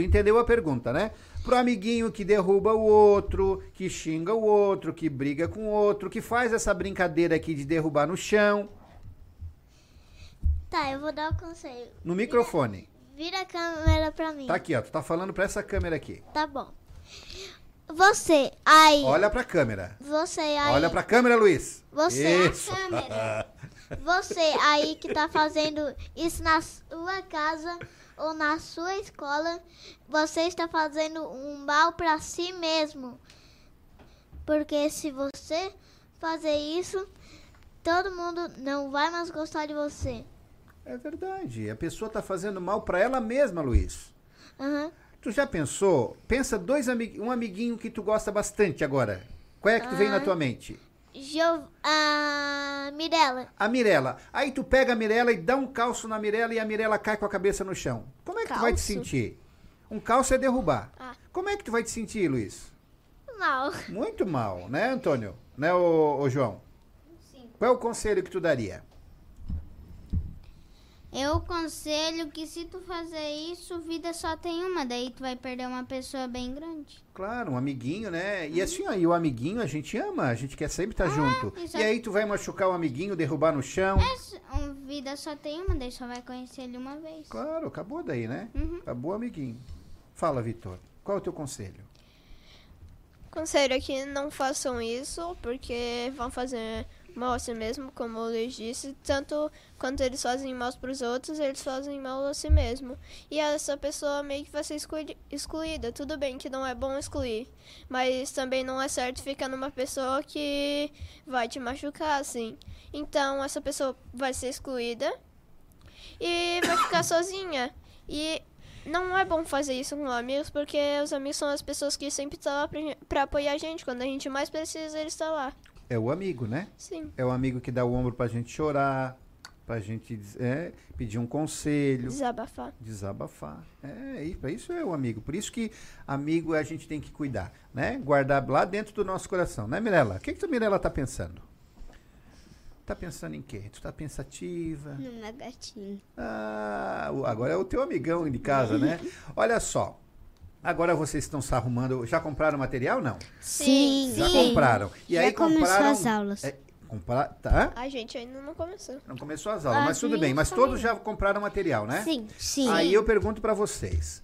Tu entendeu a pergunta, né? Pro amiguinho que derruba o outro, que xinga o outro, que briga com o outro, que faz essa brincadeira aqui de derrubar no chão, Tá, eu vou dar o conselho. no microfone. Vira a câmera pra mim. Tá aqui, ó. Tu tá falando pra essa câmera aqui. Tá bom. Você aí. Olha pra câmera. Você aí. Olha pra câmera, Luiz. Você, Isso. a câmera. Você aí que tá fazendo isso na sua casa ou na sua escola, você está fazendo um mal pra si mesmo. Porque se você fazer isso, todo mundo não vai mais gostar de você. É verdade. A pessoa tá fazendo mal pra ela mesma, Luiz. Aham. Tu já pensou? Pensa dois amig... um amiguinho que tu gosta bastante agora. Qual é que tu vem na Ah. tua mente? Jo... A Mirella. A Mirella. Aí tu pega a Mirella e dá um calço na Mirella e a Mirella cai com a cabeça no chão. Como é que tu vai te Calço? sentir? Um calço é derrubar. Ah. Como é que tu vai te sentir, Luiz? Mal. Muito mal, né, Antônio? Né, ô, ô João? Sim. Qual é o conselho que tu daria? Eu aconselho que se tu fazer isso, vida só tem uma, daí tu vai perder uma pessoa bem grande. Claro, um amiguinho, né? E assim, aí o amiguinho a gente ama, a gente quer sempre estar junto. isso E é- aí tu vai machucar o amiguinho, derrubar no chão. Um, vida só tem uma, daí só vai conhecer ele uma vez. Claro, acabou daí, né? Uhum. Acabou o amiguinho. Fala, Vitor. Qual é o teu conselho? Conselho é que não façam isso, porque vão fazer mal a si mesmo, como o Luiz disse. Tanto quanto eles fazem mal para os outros, eles fazem mal a si mesmo. E essa pessoa meio que vai ser excluída. Tudo bem que não é bom excluir, mas também não é certo ficar numa pessoa que vai te machucar, assim. Então, essa pessoa vai ser excluída e vai ficar sozinha. E não é bom fazer isso com amigos, porque os amigos são as pessoas que sempre estão lá pra apoiar a gente. Quando a gente mais precisa, eles estão lá. É o amigo, né? Sim. É o amigo que dá o ombro pra gente chorar, pra gente é, pedir um conselho. Desabafar. Desabafar. É, e pra isso é o amigo. Por isso que amigo a gente tem que cuidar, né? Guardar lá dentro do nosso coração, né, Mirella? O que, que tu, Mirella, tá pensando? Tá pensando em quê? Tu tá pensativa? Numa gatinha. Ah, agora é o teu amigão de casa, né? Olha só. Agora vocês estão se arrumando. Já compraram material? Não? Sim. Já Sim. compraram. E Já aí começou compraram. as aulas. É, comprar, tá? A gente ainda não começou. Não começou as aulas, A mas tudo bem. Mas também todos já compraram material, né? Sim. Sim. Aí eu pergunto pra vocês.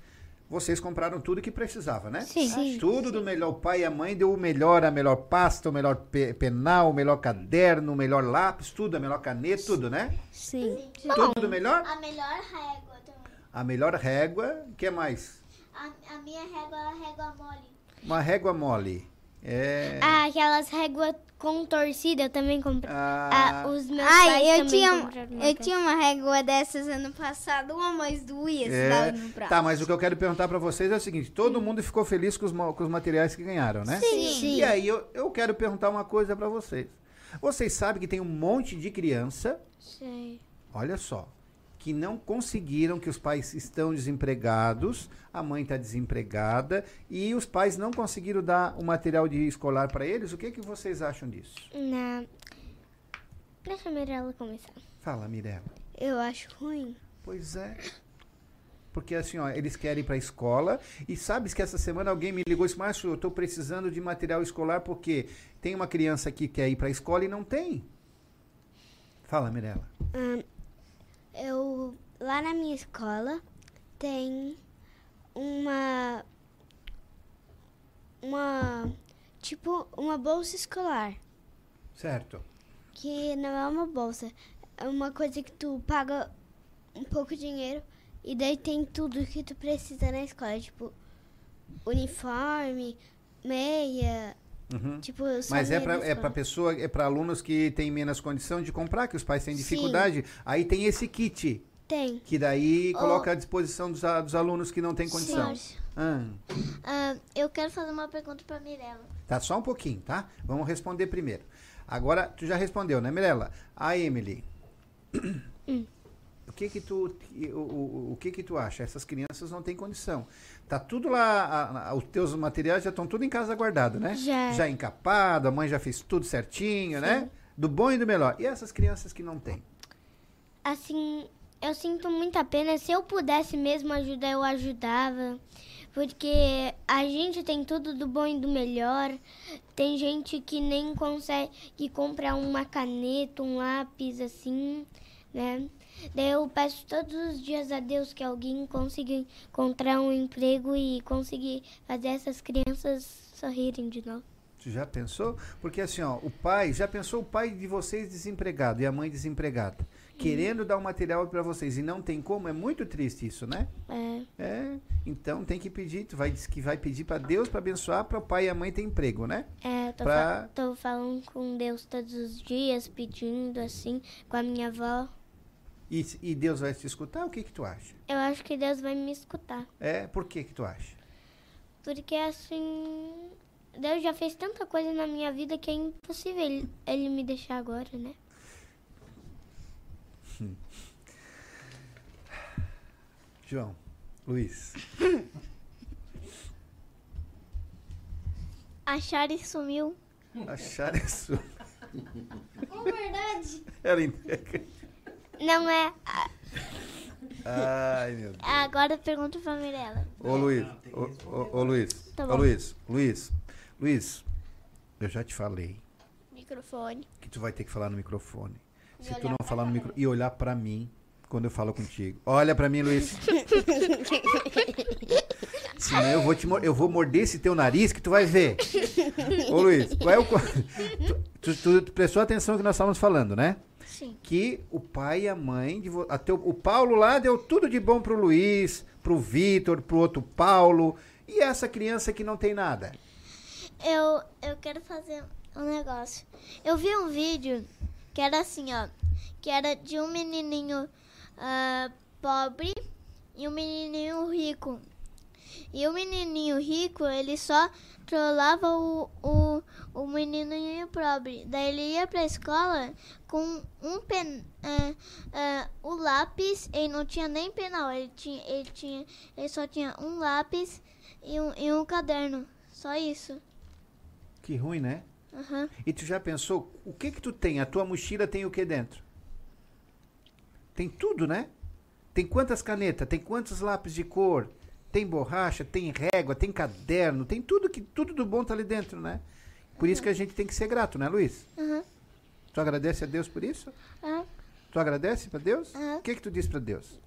Vocês compraram tudo que precisava, né? Sim. Sim. Tudo do melhor. O pai e a mãe deu o melhor, a melhor pasta, o melhor pe- penal, o melhor caderno, o melhor lápis, tudo, a melhor caneta, tudo, né? Sim. Tudo do melhor? A melhor régua também. A melhor régua. O que mais? A, a minha régua é a régua mole. Uma régua mole. É. Ah, aquelas réguas com torcida eu também comprei. Ah. Ah, os meus Ai, pais eu também tinha, eu tinha uma régua dessas ano passado, uma mais doía, É, tá, mas o que eu quero perguntar pra vocês é o seguinte: todo mundo ficou feliz com os, com os materiais que ganharam, né? Sim. Sim. E aí eu, eu quero perguntar uma coisa pra vocês. Vocês sabem que tem um monte de criança, Sei. olha só, que não conseguiram, que os pais estão desempregados, a mãe está desempregada e os pais não conseguiram dar o material de escolar para eles. O que, que vocês acham disso? Não. Deixa a Mirella começar. Fala, Mirella. Eu acho ruim. Pois é. Porque assim, ó, eles querem ir para a escola e sabes que essa semana alguém me ligou e disse, Márcio, eu estou precisando de material escolar porque tem uma criança que quer ir para a escola e não tem. Fala, Mirella. Hum, eu lá na minha escola tem uma uma tipo uma bolsa escolar Certo. que não é uma bolsa é uma coisa que tu paga um pouco de dinheiro e daí tem tudo que tu precisa na escola tipo uniforme meia Uhum. tipo Mas é para é para pessoa, é para alunos que têm menos condição de comprar, que os pais têm Sim. dificuldade. Aí tem esse kit, tem que daí coloca à disposição dos, dos alunos que não têm condição. Sim. Ah, Ah, eu quero fazer uma pergunta pra Mirella. tá só um pouquinho, tá? Vamos responder primeiro. Agora, tu já respondeu, né, Mirella? A Emily. O que que tu o, o, o que que tu acha? Essas crianças não têm condição. Tá tudo lá, a- a- os teus materiais já estão tudo em casa guardado, né? Já. Já encapado, a mãe já fez tudo certinho, né? Do bom e do melhor. E essas crianças que não têm? Assim, eu sinto muita pena. Se eu pudesse mesmo ajudar, eu ajudava. Porque a gente tem tudo do bom e do melhor. Tem gente que nem consegue comprar uma caneta, um lápis, assim, né? Daí eu peço todos os dias a Deus que alguém consiga encontrar um emprego e conseguir fazer essas crianças sorrirem de novo. Tu já pensou? Porque assim, ó, o pai, já pensou o pai de vocês desempregado e a mãe desempregada, querendo dar um material para vocês e não tem como? É muito triste isso, né? É. É, então tem que pedir, tu vai diz que vai pedir para Deus para abençoar para o pai e a mãe ter emprego, né? É, tô, Pra- tô falando com Deus todos os dias, pedindo assim, com a minha avó. E, e Deus vai te escutar? O que que tu acha? Eu acho que Deus vai me escutar. É, por que que tu acha? Porque assim, Deus já fez tanta coisa na minha vida que é impossível ele, ele me deixar agora, né? João, Luiz. A Shari sumiu. Achar isso. É verdade. Ela entrega. Não é. Ai, meu Deus. Agora pergunta pra Mirella. Ô Luiz, ô, ô, ô, Luiz, Tá ô bom. Luiz, Luiz, Luiz, eu já te falei Microfone. que tu vai ter que falar no microfone. Se tu não falar no micro e olhar pra mim quando eu falo contigo. Olha pra mim, Luiz. Senão eu vou te mor- eu vou morder esse teu nariz que tu vai ver. Ô Luiz, qual é o co- tu, tu- tu prestou atenção no que nós estávamos falando, né? Sim. que o pai e a mãe de até o, o Paulo lá deu tudo de bom pro Luiz, pro Vitor, pro outro Paulo e essa criança que não tem nada. Eu, eu quero fazer um negócio. Eu vi um vídeo que era assim, ó. Que era de um menininho ah, pobre e um menininho rico. E o menininho rico, ele só trollava o, o, o menininho pobre. Daí ele ia pra escola com um pen, ah, ah, o lápis, ele não tinha nem penal, ele, tinha, ele, tinha, ele só tinha um lápis e um, e um caderno. Só isso. Que ruim, né? Aham. E tu já pensou o que que tu tem? A tua mochila tem o que dentro? Tem tudo, né? Tem quantas canetas? Tem quantos lápis de cor? Tem borracha, tem régua, tem caderno, tem tudo que tudo do bom tá ali dentro, né? Por isso que a gente tem que ser grato, né, Luiz? Aham. Tu agradece a Deus por isso? Aham. Tu agradece pra Deus? O que que tu diz pra Deus?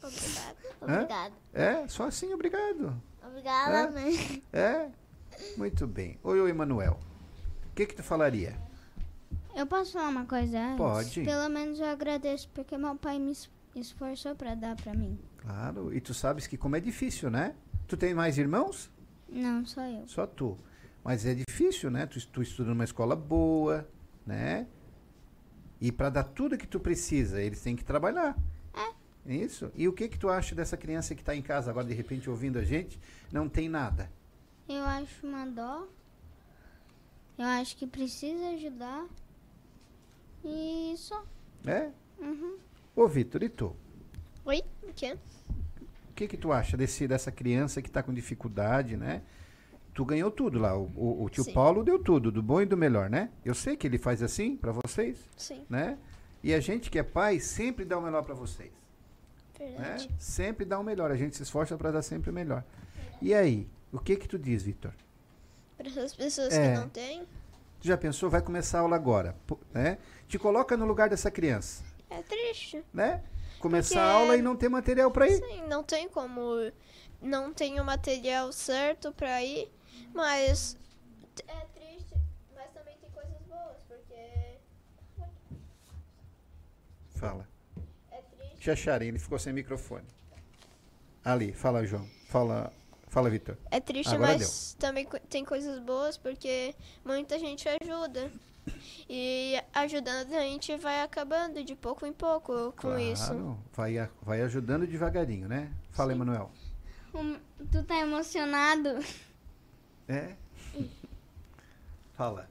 Obrigada. Hã? Obrigada. É, só assim, obrigado. Obrigada, É? mãe. É? Muito bem. Oi, oi, Emanuel. O que que tu falaria? Eu posso falar uma coisa antes? Pode. Pelo menos eu agradeço porque meu pai me es- esforçou pra dar pra mim. Claro, e tu sabes que como é difícil, né? Tu tem mais irmãos? Não, só eu. Só tu. Mas é difícil, né? Tu, tu estuda numa escola boa, né? E para dar tudo que tu precisa, eles têm que trabalhar. É. Isso. E o que que tu acha dessa criança que está em casa agora, de repente, ouvindo a gente, não tem nada? Eu acho uma dó. Eu acho que precisa ajudar. E só. É? Uhum. Ô, Vitor, e tu? Oi? O quê? O que que tu acha desse, dessa criança que tá com dificuldade, né? Tu ganhou tudo lá. O, o- o tio Sim. Paulo deu tudo, do bom e do melhor, né? Eu sei que ele faz assim pra vocês, Sim. né? E a gente que é pai sempre dá o melhor pra vocês. né? Verdade. Sempre dá o melhor. A gente se esforça pra dar sempre o melhor. E aí, o que que tu diz, Vitor? Para essas pessoas É. que não têm, Tu já pensou? Vai começar a aula agora, né? Te coloca no lugar dessa criança, é triste. né? Começar a aula e não ter material pra ir. Sim, não tem como. Não tem o material certo pra ir, mas. É triste, mas também tem coisas boas, porque. Fala. É triste. Tia Charim, ele ficou sem microfone. Ali, fala, João. Fala, fala, Vitor. É triste, Agora mas também co- tem coisas boas, porque muita gente ajuda. E ajudando a gente vai acabando de pouco em pouco com Claro, isso. Vai, vai ajudando devagarinho, né? Fala, Emanuel. Hum, Tu tá emocionado? É? Fala.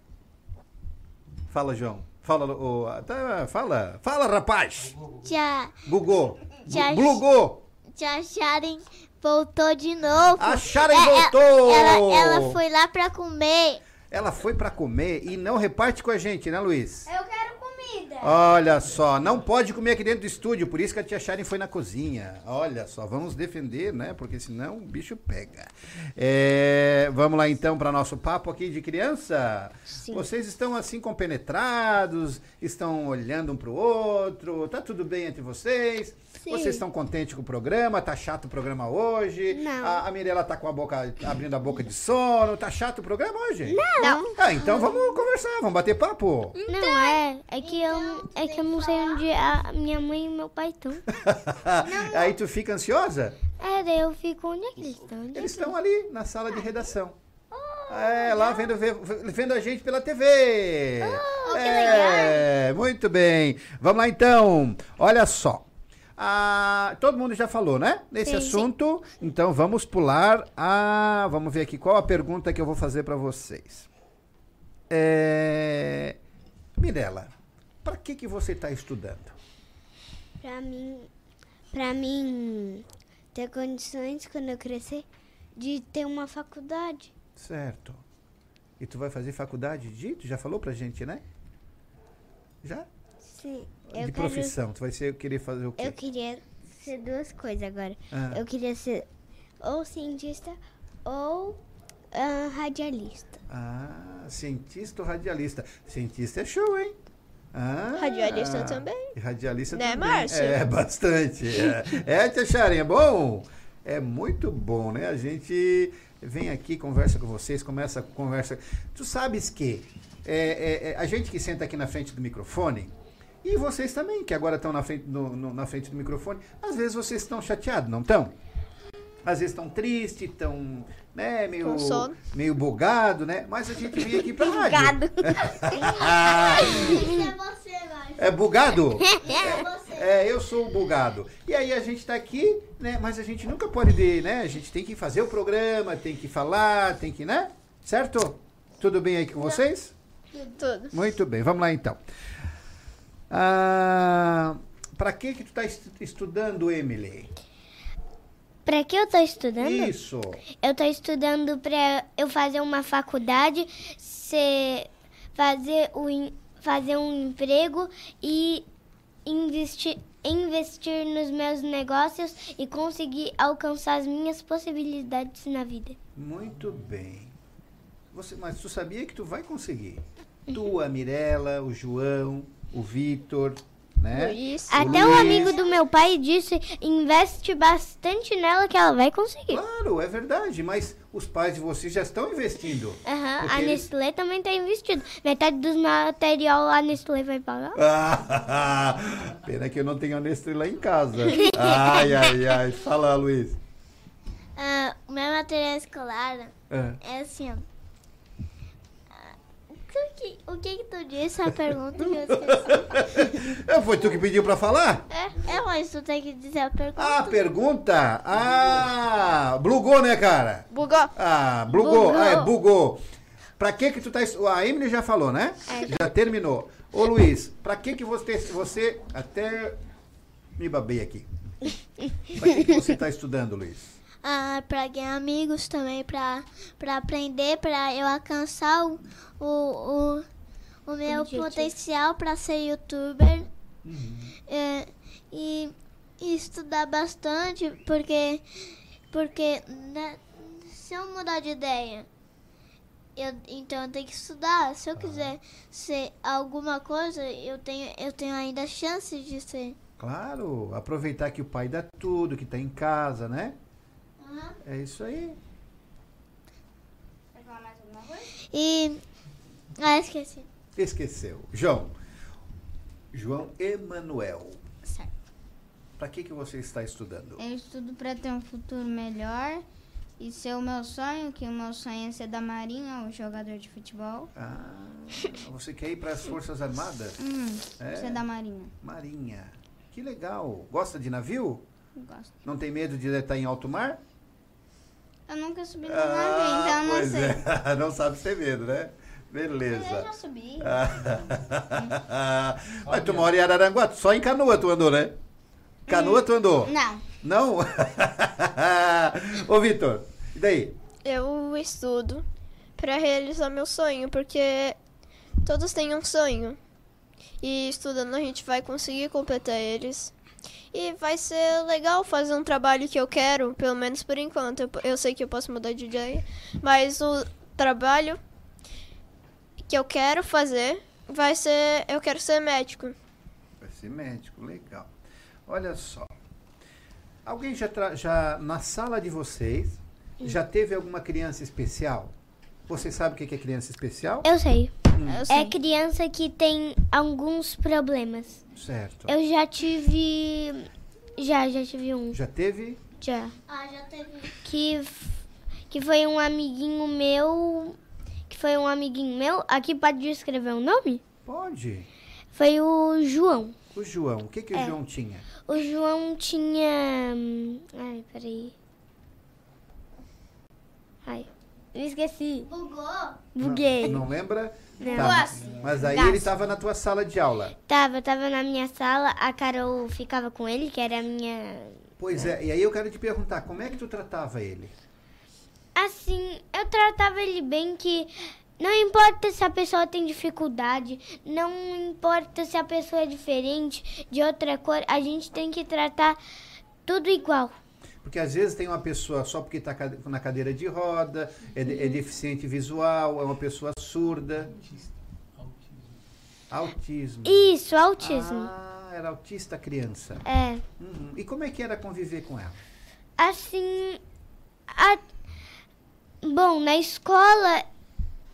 Fala, João. Fala, o, tá, fala. Fala, rapaz. Tia, Gugô. Tia- Glugô. tia Sharon voltou de novo. A Sharon É, é, voltou! Ela, ela foi lá pra comer. Ela foi pra comer e não reparte com a gente, né, Luiz? Eu quero comida. Olha só, não pode comer aqui dentro do estúdio, por isso que a tia Sharon foi na cozinha. Olha só, vamos defender, né? Porque senão o bicho pega. É, vamos lá então para nosso papo aqui de criança. Sim. Vocês estão assim compenetrados, estão olhando um pro outro, tá tudo bem entre vocês? Sim. Vocês estão contentes com o programa? Tá chato o programa hoje? Não. A, a Mirella tá com a boca abrindo a boca de sono. Tá chato o programa hoje? Não. Ah, então vamos conversar, vamos bater papo. Não é, é que eu, é que eu não sei onde a minha mãe e meu pai estão. Aí tu fica ansiosa? É, daí eu fico onde é que eles estão? Onde é Eles estão ali na sala de redação. É, lá vendo, ve- vendo a gente pela TV. Oh, é, muito bem. Vamos lá então. Olha só. Ah, todo mundo já falou, né? Nesse Sim, assunto. Então vamos pular a. Vamos ver aqui qual a pergunta que eu vou fazer para vocês. É, Mirella, para que que você está estudando? Pra mim, pra mim ter condições quando eu crescer de ter uma faculdade. Certo. E tu vai fazer faculdade de? Tu já falou pra gente, né? Já? Sim. De Eu quero, profissão. Tu vai ser querer fazer o quê? eu queria ser duas coisas agora. Ah. Eu queria ser ou cientista ou ah, radialista. Ah, cientista ou radialista? Cientista é show, hein? Ah, Radialista também. Radialista Né, também. Márcio? É, bastante. É, é tia Charinha, é bom? É muito bom, né? A gente vem aqui, conversa com vocês, começa a conversa. Tu sabes que é, é, é, a gente que senta aqui na frente do microfone, e vocês também, que agora estão na frente, no- no- na frente do microfone, às vezes vocês estão chateados, não estão? Às vezes estão tristes, estão né, meio, meio bugado, né? Mas a gente vem aqui pra rádio. É. É bugado? É você. É, eu sou o bugado. E aí a gente tá aqui, né? Mas a gente nunca pode, de, né? A gente tem que fazer o programa, tem que falar, tem que, né? Certo? Tudo bem aí com vocês? Tudo. Muito bem, vamos lá então. Ah, para que que tu tá estu- estudando, Emily? Pra que eu tô estudando? Isso. Eu tô estudando pra eu fazer uma faculdade, ser, fazer, o, fazer um emprego e investir, investir nos meus negócios e conseguir alcançar as minhas possibilidades na vida. Muito bem. Você, mas tu sabia que tu vai conseguir? Tu, a Mirella, o João, o Vitor, né? Luiz. Até o Luiz. amigo do meu pai disse: investe bastante nela que ela vai conseguir. Claro, é verdade, mas os pais de vocês já estão investindo. Aham, a eles- Nestlé também tá investindo. Metade dos material a Nestlé vai pagar. Ah, pena que eu não tenho a Nestlé lá em casa. Ai, ai, ai. Fala, Luiz. Ah, o meu material escolar É. é assim, ó. O que, o que que tu disse? A pergunta que eu esqueci. É, Foi tu que pediu pra falar? É, é, mas tu tem que dizer a pergunta. Ah, pergunta? Ah, blugou, né, cara? Bugou. Ah, blugou. Bugou. Ah, é, bugou. Pra que que tu tá... A Emily já falou, né? É. Já terminou. Ô, Luiz, pra que que você... Você até... Me babei aqui. Para que, que você está estudando, Luiz? Ah, pra ganhar amigos também, pra aprender, pra eu alcançar o, o, o, o meu Objetivo. potencial pra ser youtuber. Uhum. É, e, e estudar bastante, porque, porque né, se eu mudar de ideia, eu, então eu tenho que estudar. Se eu quiser ser alguma coisa, eu tenho, eu tenho ainda chance de ser. Claro, aproveitar que o pai dá tudo, que está em casa, né? É isso aí. E. Ah, esqueci. Esqueceu. João. João Emanuel. Certo. Para que, que você está estudando? Eu estudo para ter um futuro melhor e ser o meu sonho, que o meu sonho é ser da Marinha, um jogador de futebol. Ah, você quer ir para as Forças Armadas? Hum, É? ser da Marinha. Marinha. Que legal. Gosta de navio? Gosto. Não tem medo de estar em alto mar? Eu nunca subi no Ah, navio, então eu não pois sei. é. Não sabe ter medo, né? Beleza. Eu já subi. Mas tu mora em Araranguá, só em canoa tu andou, né? Canoa tu andou? Não. Não? Ô, Vitor, e daí? Eu estudo para realizar meu sonho, porque todos têm um sonho. E estudando a gente vai conseguir completar eles. E vai ser legal fazer um trabalho que eu quero, pelo menos por enquanto. Eu, eu sei que eu posso mudar de ideia, mas o trabalho que eu quero fazer vai ser. Eu quero ser médico. Vai ser médico, legal. Olha só. Alguém já, tra- já na sala de vocês já teve alguma criança especial? Você sabe o que que é criança especial? Eu sei. É criança que tem alguns problemas. Certo. Eu já tive. Já, já tive um. Já teve? Já. Ah, já teve. Que, que foi um amiguinho meu. Que foi um amiguinho meu. Aqui pode escrever o nome? Pode. Foi o João. O João, o que que o É. João tinha? O João tinha. hum, Ai, peraí. Ai, eu esqueci. Bugou? Buguei. Não, não lembra? Não. Tá. Mas aí Gasto. ele estava na tua sala de aula. Tava, tava na minha sala, a Carol ficava com ele, que era a minha. Pois é, e aí eu quero te perguntar, como é que tu tratava ele? Assim, eu tratava ele bem que não importa se a pessoa tem dificuldade, não importa se a pessoa é diferente, de outra cor, a gente tem que tratar tudo igual. Porque às vezes tem uma pessoa só porque está na cadeira de roda, é, de- é deficiente visual, é uma pessoa surda. Autismo. Isso, autismo. Ah, era autista a criança. É. Uhum. E como é que era conviver com ela? Assim, a- bom, na escola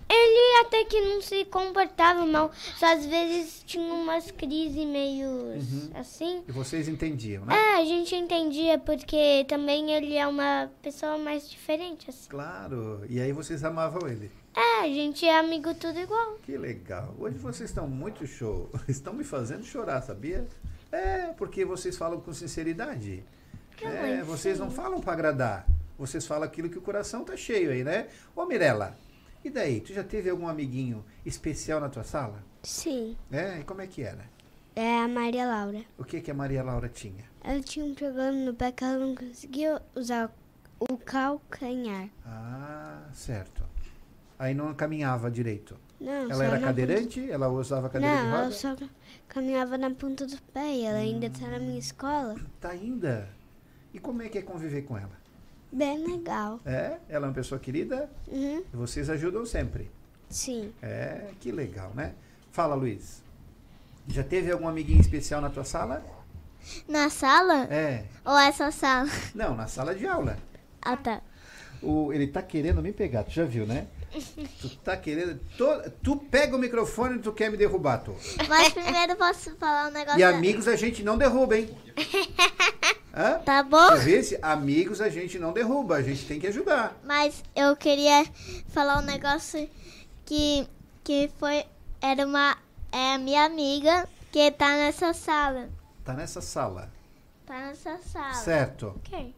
ele até que não se comportava mal, só às vezes tinha umas crises meio Uhum. assim. E vocês entendiam, né? É, a gente entendia porque também ele é uma pessoa mais diferente assim. Claro. E aí vocês amavam ele. É, a gente é amigo tudo igual. Que legal. Hoje vocês estão muito show. Estão me fazendo chorar, sabia? É, porque vocês falam com sinceridade. É, vocês não falam para agradar. Vocês falam aquilo que o coração tá cheio aí, né? Ô Mirella, e daí? Tu já teve algum amiguinho especial na tua sala? Sim. É, e como é que era? É a Maria Laura. O que que a Maria Laura tinha? Ela tinha um problema no pé que ela não conseguia usar o calcanhar. Ah, certo. Aí não caminhava direito. Não, ela era cadeirante? Ela usava cadeira de não, roda? ela só caminhava na ponta do pé e ela ainda tá na minha escola. Tá ainda. E como é que é conviver com ela? Bem legal. É? Ela é uma pessoa querida? Uhum. Vocês ajudam sempre. Sim. É, que legal, né? Fala, Luiz. Já teve algum amiguinho especial na tua sala? Na sala? É. Ou essa sala? Não, na sala de aula. Ah, tá. O, ele tá querendo me pegar, tu já viu, né? Tu tá querendo. Tu, tu pega o microfone e tu quer me derrubar, tu. Mas primeiro posso falar um negócio. E amigos a gente não derruba, hein? Hã? Tá bom? Se amigos a gente não derruba, a gente tem que ajudar. Mas eu queria falar um negócio que, que foi. Era uma. É a minha amiga que tá nessa sala. Tá nessa sala. Tá nessa sala. Certo. Ok.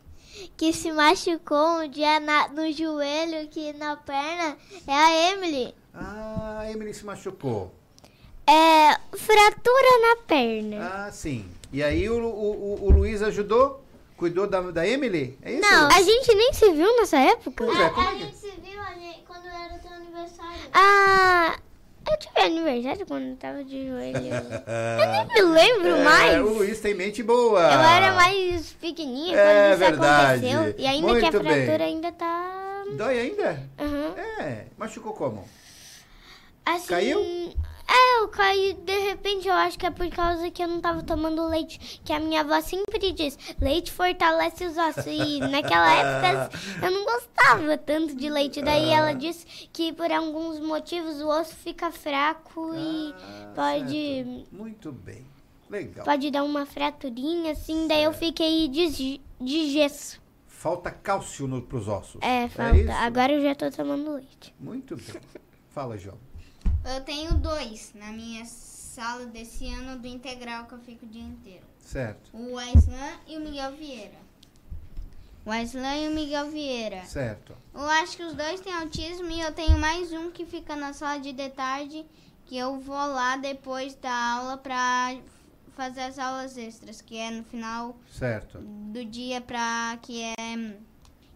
Que se machucou um dia na- no joelho, que na perna. É a Emily. Ah, a Emily se machucou. É fratura na perna. Ah, sim. E aí o, o, o- o Luiz ajudou? Cuidou da, da Emily? É isso? Não, a gente nem se viu nessa época. Pois é, como é que- gente se viu ali quando era teu aniversário. Ah, eu tive aniversário quando eu tava de joelho. eu nem me lembro É, mais. o Luiz tem mente boa. Eu era mais pequenininha quando É isso verdade. aconteceu. E ainda que a Muito bem. fratura ainda tá. Dói ainda? Aham. É, machucou como? Assim, Caiu? É, eu caí de repente, eu acho que é por causa que eu não tava tomando leite. Que a minha avó sempre diz, leite fortalece os ossos. E naquela época eu não gostava tanto de leite. Daí Ah. ela disse que por alguns motivos o osso fica fraco e pode, Ah, Muito bem. Legal. pode dar uma fraturinha, assim. Daí eu fiquei de, de gesso. Falta cálcio no, pros ossos. É, isso? falta. Agora eu já tô tomando leite. Muito bem. Fala, João. Eu tenho dois na minha sala desse ano do integral que eu fico o dia inteiro. Certo. O Aislan e o Miguel Vieira. O Aislan e o Miguel Vieira. Certo. Eu acho que os dois têm autismo e eu tenho mais um que fica na sala de detalhe que eu vou lá depois da aula pra fazer as aulas extras, que é no final Certo. do dia pra que é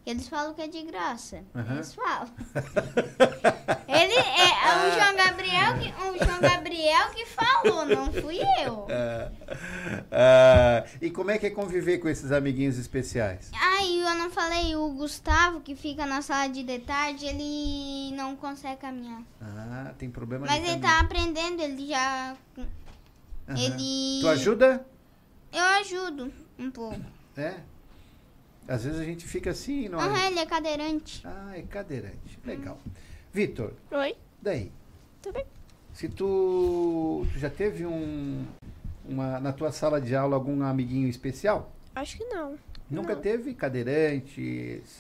eles falam que é de graça. Aham. Eles falam. Ele é o João Gabriel que o João Gabriel que falou, não fui eu. Ah, ah, e como é que é conviver com esses amiguinhos especiais? Aí eu não falei, o Gustavo, que fica na sala de detalhe, ele não consegue caminhar. Ah, tem problema Mas ele caminho. tá aprendendo, ele já. Aham. Ele. Tu ajuda? Eu ajudo um pouco. É. Às vezes a gente fica assim, não Aham, é? ele é cadeirante. Ah, é cadeirante. Legal. Vitor. Oi. Daí. Tudo bem. Se tu, tu já teve um uma na tua sala de aula algum amiguinho especial? Acho que não. Nunca Não. teve cadeirantes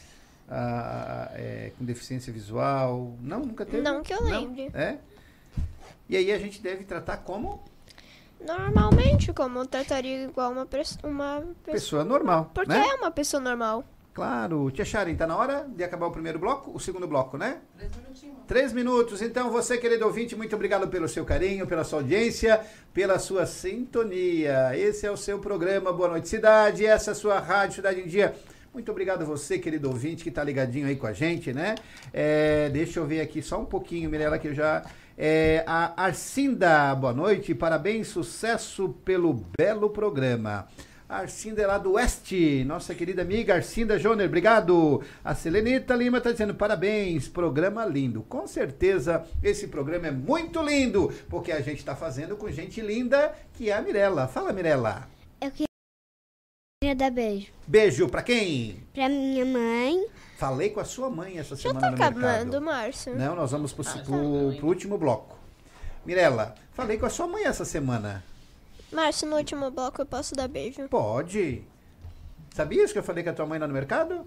ah, é, com deficiência visual? Não, nunca teve? Não que eu Não? lembre. É? E aí a gente deve tratar como Normalmente, como eu trataria igual uma, uma pessoa normal, Porque né? é uma pessoa normal. Claro. Tia Sharon, tá na hora de acabar o primeiro bloco? O segundo bloco, né? Três minutos. Então, você, querido ouvinte, muito obrigado pelo seu carinho, pela sua audiência, pela sua sintonia. Esse é o seu programa Boa Noite Cidade, essa é a sua Rádio Cidade em Dia. Muito obrigado a você, querido ouvinte, que tá ligadinho aí com a gente, né? É, deixa eu ver aqui só um pouquinho, Mirella, que eu já... É, a Arcinda, boa noite, parabéns, sucesso pelo belo programa. A Arcinda é lá do Oeste, nossa querida amiga Arcinda Joner, obrigado. A Selenita Lima está dizendo parabéns, programa lindo. Com certeza esse programa é muito lindo, porque a gente está fazendo com gente linda, que é a Mirella. Fala, Mirella. Eu queria dar beijo Beijo pra quem? pra minha mãe. Falei com a sua mãe essa Já semana tá no acabando, mercado. Márcio. Não, nós vamos pro, pro, pro último bloco. Mirella, falei com a sua mãe essa semana. Márcio, no último bloco eu posso dar beijo. Pode. Sabias que eu falei com a tua mãe lá no mercado?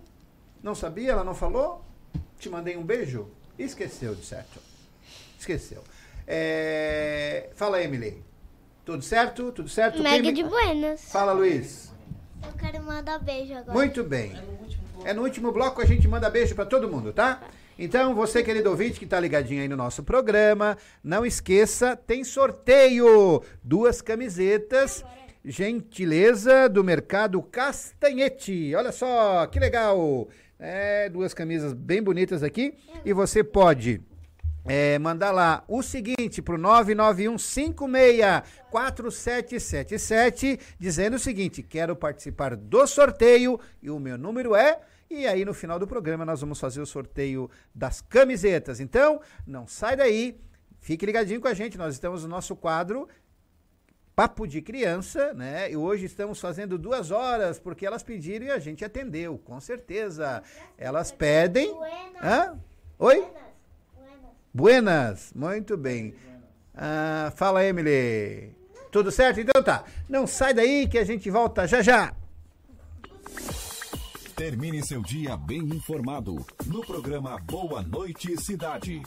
Não sabia? Ela não falou? Te mandei um beijo? Esqueceu, de certo. Esqueceu. É, Fala, Emily. Tudo certo? Tudo certo? Mega Quem de buenas. Fala, Luiz. Eu quero mandar beijo agora. Muito bem. É no último bloco a gente manda beijo pra todo mundo, tá? Então, você, querido ouvinte que tá ligadinho aí no nosso programa, não esqueça, tem sorteio! Duas camisetas, gentileza do Mercado Castanhete. Olha só, que legal! É, duas camisas bem bonitas aqui. E você pode é, mandar lá o seguinte pro 991564777, dizendo o seguinte: quero participar do sorteio e o meu número é. E aí no final do programa nós vamos fazer o sorteio das camisetas. Então, não sai daí, fique ligadinho com a gente. Nós estamos no nosso quadro Papo de Criança, né? E hoje estamos fazendo duas horas, porque elas pediram e a gente atendeu, com certeza. Elas pedem. Hã? Oi? Buenas, muito bem. Ah, fala, Emily. Tudo certo? Então tá. Não sai daí que a gente volta já já. Termine seu dia bem informado no programa Boa Noite Cidade.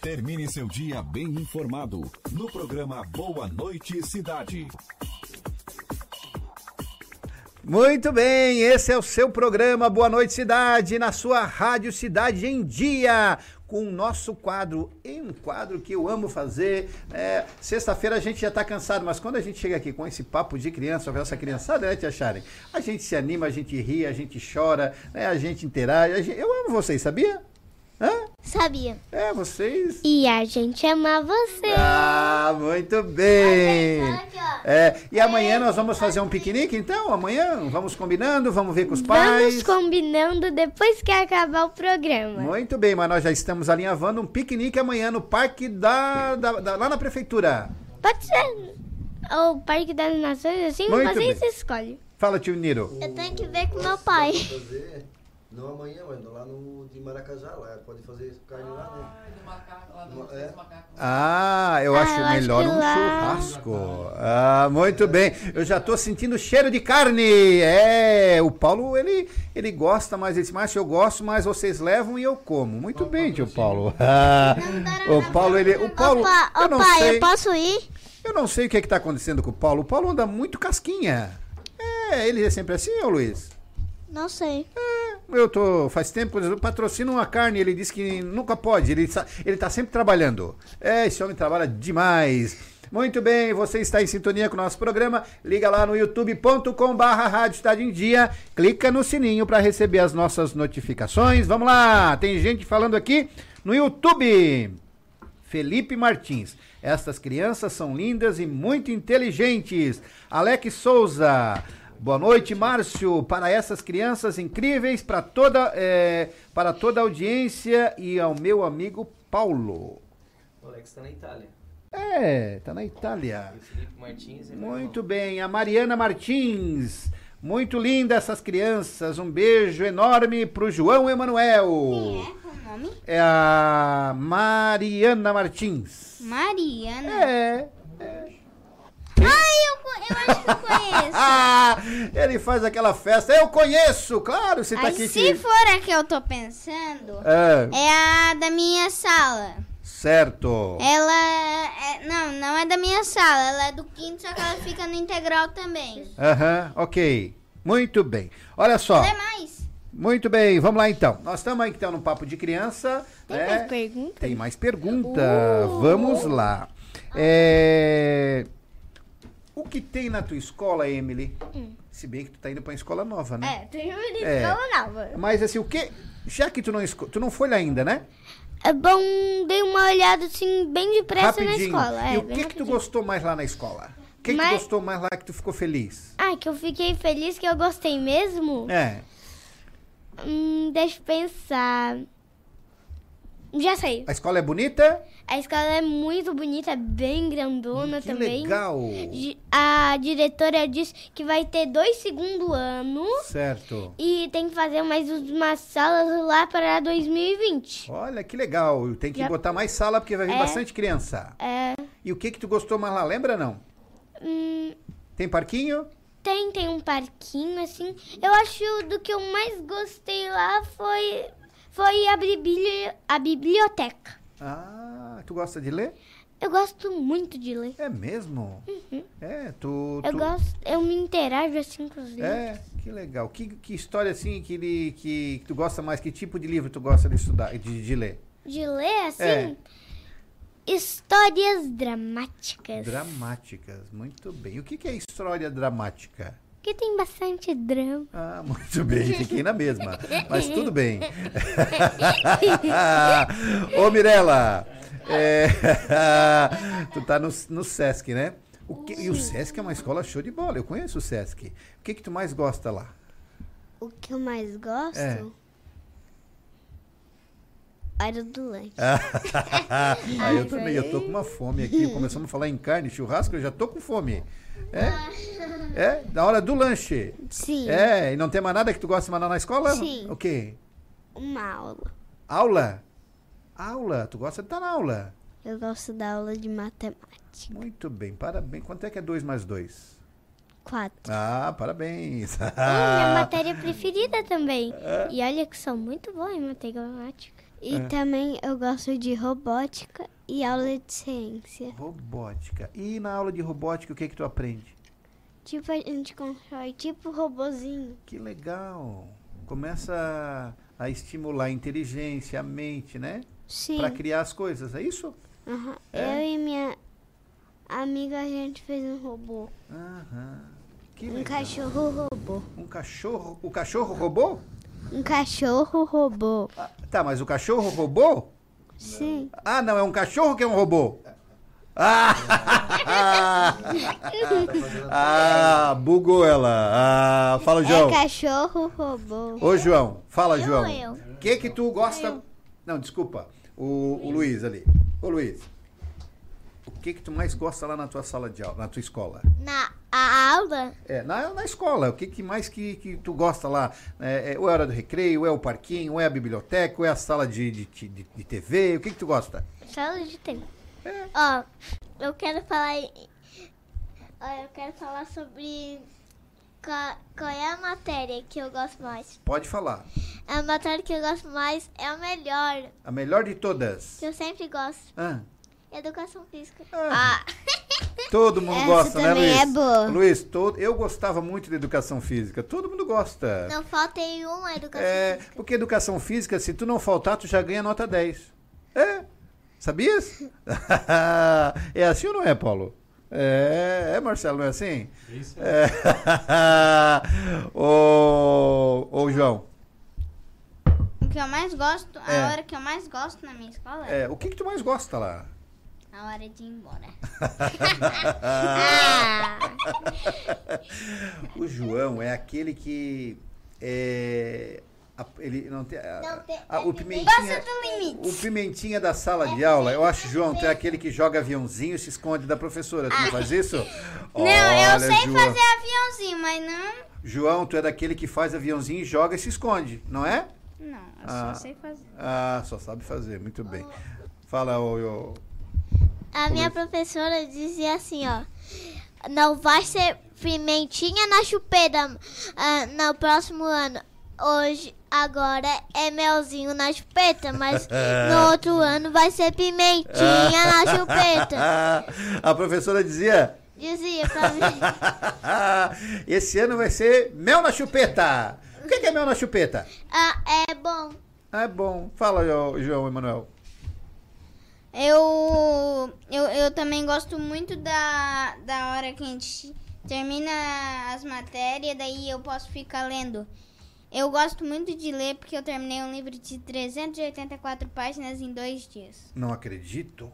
Termine seu dia bem informado no programa Boa Noite Cidade. Muito bem, esse é o seu programa Boa Noite Cidade, na sua Rádio Cidade em Dia, com o nosso quadro, em um quadro que eu amo fazer. É, Sexta-feira a gente já tá cansado, mas quando a gente chega aqui com esse papo de criança, com essa criançada, né, Tia Sharon? A gente se anima, a gente ri, a gente chora, né, a gente interage. a gente- Eu amo vocês, sabia? Sabia. É, vocês. E a gente ama você. Ah, muito bem. É, e amanhã nós vamos fazer um piquenique, então? Amanhã? Vamos combinando, vamos ver com os pais. Vamos combinando depois que acabar o programa. Muito bem, mas nós já estamos alinhavando um piquenique amanhã no parque da, da- da- lá na prefeitura. Pode ser o Parque das Nações, assim, Muito vocês bem. escolhem. Fala, tio Niro. Eu tenho que ver com meu pai. Não amanhã, mas lá no de Maracajá, lá pode fazer carne lá, né? É. Ah, eu Ah, acho eu acho melhor que um lá- churrasco. Ah, muito bem. Eu já tô sentindo cheiro de carne. É, o Paulo, ele, ele gosta, mas ele disse, Márcio, eu gosto, mas vocês levam e eu como. Muito bem, tio Paulo. Ah, o Paulo, ele, o Paulo, Opa, eu não opa, sei. eu posso ir? Eu não sei o que é que tá acontecendo com o Paulo. O Paulo anda muito casquinha. É, ele é sempre assim, ô Luiz? Não sei. Eu tô, faz tempo, eu patrocino uma carne, ele disse que nunca pode, ele, ele tá sempre trabalhando. É, esse homem trabalha demais. Muito bem, você está em sintonia com o nosso programa, liga lá no youtube.com barra Rádio Cidade em Dia, clica no sininho para receber as nossas notificações. Vamos lá, tem gente falando aqui no YouTube. Felipe Martins. Estas crianças são lindas e muito inteligentes. Alex Souza. Boa noite, Márcio. Para essas crianças incríveis, para toda, eh, para toda a audiência e ao meu amigo Paulo. O Alex tá na Itália. É, tá na Itália. E o Felipe Martins é Muito bem, a Mariana Martins. Muito linda essas crianças. Um beijo enorme pro João Emanuel. Quem é? Qual o nome? É a Mariana Martins. Mariana. É. Ai, eu, eu acho que eu conheço. Ah, ele faz aquela festa. Eu conheço, claro, você tá aqui. se te- for a que eu tô pensando, É. é a da minha sala. Certo. Ela é, não, não é da minha sala, ela é do quinto, só que ela fica no integral também. Aham, ok. Muito bem. Olha só. Lê mais. Muito bem, vamos lá então. Nós estamos aí então no papo de criança. Tem né? mais perguntas? Tem mais pergunta. Vamos lá. É, O que tem na tua escola, Emily? Hum. Se bem que tu tá indo pra uma escola nova, né? É, tem uma É. escola nova. Mas assim, o que. Já que tu não, esco- tu não foi lá ainda, né? É bom, dei uma olhada assim, bem depressa na Rapidinho. escola. e É, o bem que, que tu gostou mais lá na escola? O que, que tu Mas- gostou mais lá que tu ficou feliz? Ah, que eu fiquei feliz que eu gostei mesmo? É. Hum, deixa eu pensar. Já sei. A escola é bonita? A escola é muito bonita, bem grandona Que também. legal. A diretora disse que vai ter dois segundo ano Certo. e tem que fazer mais umas salas lá para 2020. Olha que legal. Tem que Já- botar mais sala porque vai vir É. bastante criança. É. E o que que tu gostou mais lá? Lembra não? hum, Tem parquinho? tem, tem um parquinho assim. Eu acho do que eu mais gostei lá foi, foi a, bibli- a biblioteca. Ah, tu gosta de ler? Eu gosto muito de ler. É mesmo? Uhum. É, tu. Eu tu- gosto, eu me interajo assim com os livros. É, que legal. Que, que história assim que, que, que tu gosta mais? Que tipo de livro tu gosta de estudar, de, de ler? De ler assim, É. histórias dramáticas. Dramáticas, muito bem. O que, que é história dramática? Que tem bastante drama. Ah, muito bem, fiquei na mesma. Mas tudo bem. Ô, Mirella, é, tu tá no, no Sesc, né? O que- e o Sesc é uma escola show de bola, eu conheço o Sesc. O que que tu mais gosta lá? O que eu mais gosto? É. Hora do lanche. ah, eu também, eu tô com uma fome aqui. Começamos a falar em carne, churrasco, eu já tô com fome. É? É? Da hora do lanche. Sim. É, e não tem mais nada que tu gosta de mandar na escola? Sim. O quê? Uma aula. Aula? Aula? Tu gosta de estar na aula? Eu gosto da aula de matemática. Muito bem, parabéns. Quanto é que é 2 mais 2? Quatro. Ah, parabéns. É minha matéria preferida também. É. E olha que sou muito boa em matemática. E É. também eu gosto de robótica e aula de ciência. Robótica. E na aula de robótica, o que que tu aprende? Tipo, a gente constrói tipo robozinho. Que legal. Começa a, estimular a inteligência, a mente, né? Sim. Para criar as coisas, é isso? Aham. É? Eu e minha amiga, a gente fez um robô. Aham. Que um legal. cachorro robô. Um cachorro. O cachorro robô? Um cachorro robô. Tá, mas o cachorro robô? Sim. Ah, não, é um cachorro que é um robô. Ah, ah bugou ela. Ah, fala, João. É cachorro robô. Ô, João, fala, Eu João. eu? O que que tu gosta... Não, desculpa. O, o Luiz ali. Ô, Luiz. O que que tu mais gosta lá na tua sala de aula, na tua escola? Na a aula? É, na, na escola, o que, que mais que, que tu gosta lá? É, é, ou é a hora do recreio, ou é o parquinho, ou é a biblioteca, ou é a sala de, de, de, de TV, o que que tu gosta? Sala de tempo. Ó, eu quero falar. Ó, eu quero falar sobre qual, qual é a matéria que eu gosto mais. Pode falar. A matéria que eu gosto mais é a melhor, A melhor de todas. que eu sempre gosto. Ah, Educação física. Ah. todo mundo Essa gosta, né, também Luiz? é boa. Luiz, todo, eu gostava muito de educação física. Todo mundo gosta. Não faltei uma educação É, física. porque educação física, se tu não faltar, tu já ganha nota 10. É. Sabias? é assim ou não é, Paulo? É, é Marcelo, não é assim? Isso. É. ô, ô, João, O que eu mais gosto, a É. hora que eu mais gosto na minha escola é, o que, que tu mais gosta lá? A hora de ir embora. o João é aquele que é, a- ele não tem, a- a- o pimentinha, Passa do limite. o pimentinha da sala de aula. Eu acho, João, tu é aquele que joga aviãozinho e se esconde da professora. Tu não faz isso? Não, eu Olha, sei João. fazer aviãozinho, mas não. João, tu é daquele que faz aviãozinho e joga e se esconde, não é? Não, eu Ah. só sei fazer. Ah, só sabe fazer, muito bem. Fala, ô, ô, A minha professora dizia assim, ó. Não vai ser pimentinha na chupeta ah, no próximo ano. Hoje, agora é melzinho na chupeta, mas no outro ano vai ser pimentinha na chupeta. A professora dizia: Dizia pra mim. Esse ano vai ser mel na chupeta. O que é mel na chupeta? Ah, é bom. É bom. Fala, João Emanuel. Eu, eu, eu também gosto muito da, da hora que a gente termina as matérias, daí eu posso ficar lendo. Eu gosto muito de ler porque eu terminei um livro de 384 páginas em dois dias. Não acredito.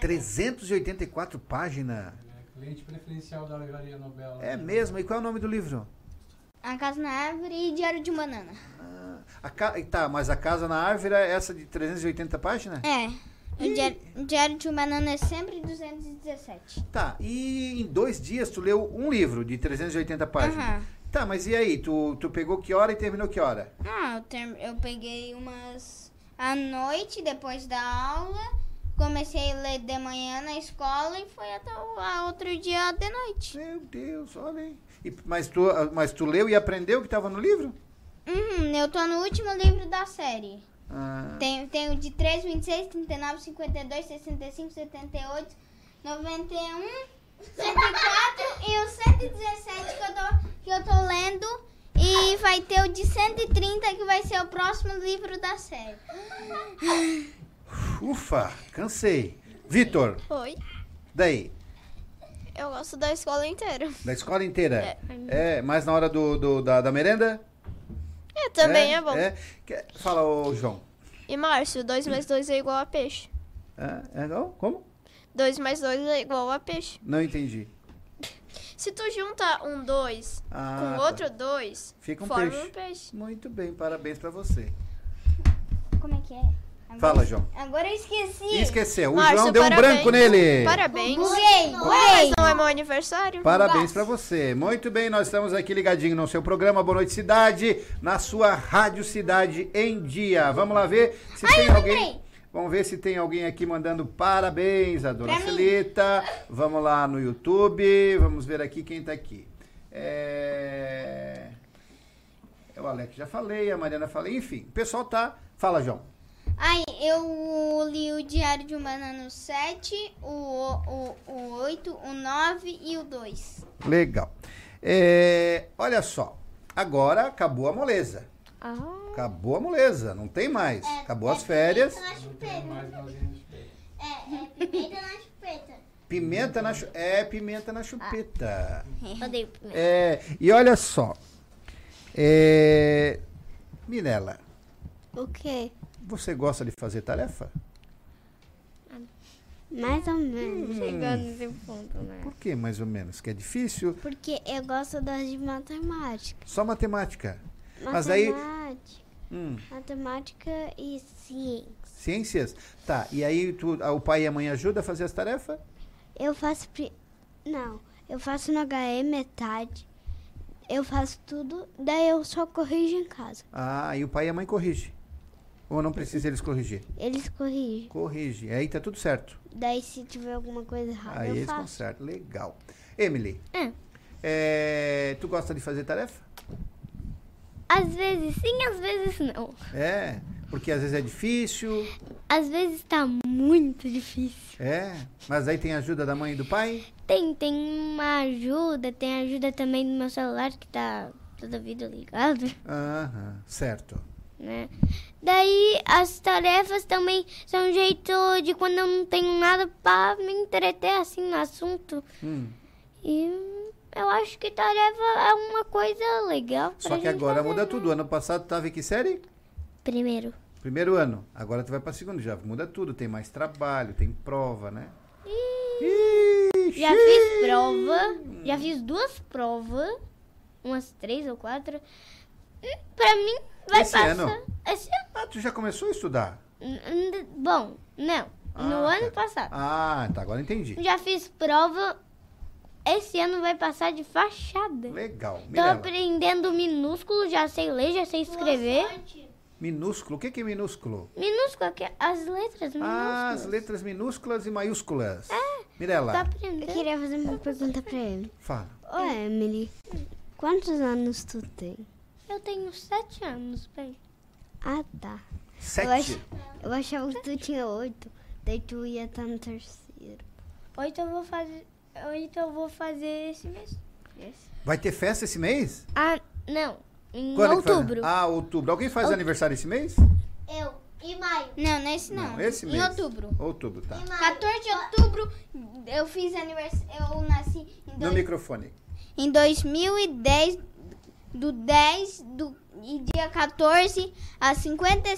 384 páginas. Cliente preferencial da Livraria Nobel. É mesmo? E qual é o nome do livro? A Casa na Árvore e Diário de um Banana. A ca... Tá, mas a Casa na Árvore é essa de 380 páginas? É. O Diário, o Diário de um Banana é sempre 217. Tá, e em dois dias tu leu um livro de 380 páginas. Aham. Tá, mas e aí? Tu, tu pegou que hora e terminou que hora? Ah, eu, term- eu peguei umas à noite, depois da aula. Comecei a ler de manhã na escola e foi até o outro dia de noite. Meu Deus, olha aí. E- mas, tu, mas tu leu e aprendeu o que estava no livro? Uhum, eu tô no último livro da série. Ah, Tem, tem o de 3, 26, 39, 52, 65, 78, 91, 104 e o 117 que eu tô, que eu tô lendo. E vai ter o de 130 que vai ser o próximo livro da série. ufa, cansei. Vitor, Oi. daí? Eu gosto da escola inteira. Da escola inteira? É, mais na hora do, do- da, da merenda? É, também é, bom. Que- Fala, ô João. E Márcio, 2 mais 2 é igual a peixe. É, é igual? Como? 2 mais 2 é igual a peixe. Não entendi. Se tu junta um 2 Ah, com tá. outro 2, Fica um forma peixe. um peixe. Muito bem, parabéns pra você. Como é que é? Agora- Fala, João. Agora eu esqueci. Esqueceu. O Márcio, João deu um parabéns. branco nele. Parabéns. Buguei, buguei. não é meu aniversário? Parabéns pra você. Muito bem, nós estamos aqui ligadinho no seu programa Boa Noite Cidade, na sua Rádio Cidade em Dia. Vamos lá ver se tem alguém. Vamos ver se tem alguém aqui mandando parabéns a dona Pra mim. Celita. Vamos lá no YouTube. Vamos ver aqui quem tá aqui. É. é O Alex já falei, a Mariana falei, enfim, o pessoal tá. Fala, João. Aí, eu li o Diário de um Banana 7, o, o, o 8, o 9 e o 2. Legal. É, olha só. Agora acabou a moleza. Ah. Acabou a moleza. Não tem mais. acabou as férias. Pimenta na chupeta. É, é pimenta na chupeta. Pimenta na chu- É, pimenta na chupeta. Odeio pimenta. É, e olha só. É, Mirella, O quê? Você gosta de fazer tarefa? Mais ou menos. Chegando nesse ponto, né? Por que mais ou menos? Que é difícil? Porque eu gosto das de matemática. Só matemática. Mas aí. Matemática. Hum, Matemática e ciência. ciências? Tá, e aí tu, o pai e a mãe ajudam a fazer as tarefas? Eu faço. pri- Não, eu faço no HE metade. Eu faço tudo, daí eu só corrijo em casa. Ah, e o pai e a mãe corrigem. Ou não precisa eles corrigir? Eles corrigem. Corrige. Aí tá tudo certo. Daí se tiver alguma coisa errada, Aí eu eles faço. consertam. Legal. Emily, Hum. é, tu gosta de fazer tarefa? Às vezes sim, às vezes não. É, porque às vezes é difícil. Às vezes tá muito difícil. É, mas aí tem ajuda da mãe e do pai? Tem, tem uma ajuda, tem ajuda também do meu celular que tá toda vida ligado, Aham, certo. Né? Daí as tarefas também são um jeito de quando eu não tenho nada pra me entreter assim no assunto. Hum. E eu acho que tarefa é uma coisa legal. Só que agora fazer, muda né? tudo. Ano passado tava em que série? Primeiro. Primeiro ano. Agora tu vai pra segundo, já muda tudo. Tem mais trabalho, tem prova, né? Já fiz prova, já fiz duas provas, umas três ou quatro. Hum, Pra mim, vai Esse passar. ano? Esse ano. Ah, tu já começou a estudar? N- Bom, não. no Ah, ano tá. passado. Ah, tá, agora entendi. Já fiz prova. Esse ano vai passar de fachada. Legal. Tô Mirella, aprendendo minúsculo, já sei ler, já sei escrever. minúsculo. O que que é minúsculo? Minúsculo, que- as letras minúsculas. Ah, as letras minúsculas e maiúsculas. É. Tá Mirella, aprendendo. Eu queria fazer uma pergunta pra ele. fala. Ô, Emily, quantos anos tu tem? Eu tenho sete anos, bem. Ah, tá. Sete? Eu, ach... eu achava que tu tinha oito. Daí tu ia estar no terceiro. Oito eu vou fazer. Oito eu vou fazer esse mês. Vai ter festa esse mês? Ah, não. Em Quando é outubro. Ah, outubro. Alguém faz aniversário esse mês? Eu. E maio. Não, nesse não. esse mês. Em outubro. Outubro, tá. 14 de outubro, eu fiz aniversário. Eu nasci em, No dois, microfone. em 2010, do 10 do, e dia 14 a 50,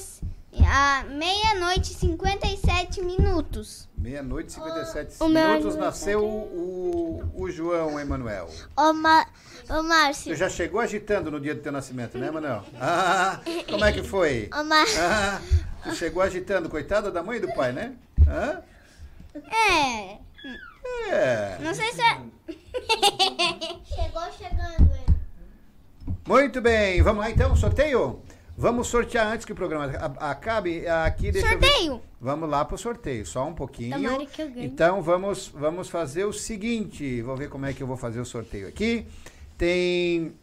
a meia-noite e 57 minutos. Meia-noite e 57 o meu minutos nasceu o, o, o João Emanuel. Ô, Ma Ô Márcio. Você já chegou agitando no dia do teu nascimento, né, Manuel? Ah, como é que foi? Ô, Márcio. Ah, tu chegou agitando, coitada da mãe e do pai, né? Hã? É. É. Não sei se é. Muito bem, vamos lá então, sorteio? Vamos sortear antes que o programa acabe. Aqui, deixa. Sorteio? Vamos lá pro sorteio, só um pouquinho. Tomara que eu ganhe. Então vamos, vamos fazer o seguinte. Vou ver como é que eu vou fazer o sorteio aqui. Tem.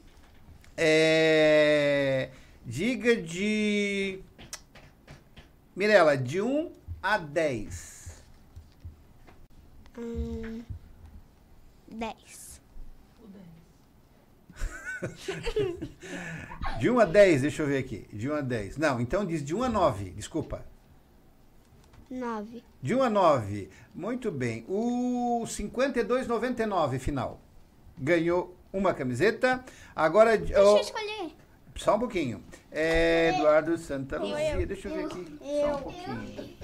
É, diga de. Mirela, de 1 a 10. Hum, dez. De 1 a 10, deixa eu ver aqui. De 1 a 10. Não, então diz de 1 a 9, desculpa. Nove. De 1 a 9. Muito bem. O 52,99 final. Ganhou uma camiseta. Agora. Deixa eu oh, escolher. só um pouquinho. É, Eduardo Santa Eu, Luzia. eu, Deixa eu ver eu, aqui. Só eu, um pouquinho.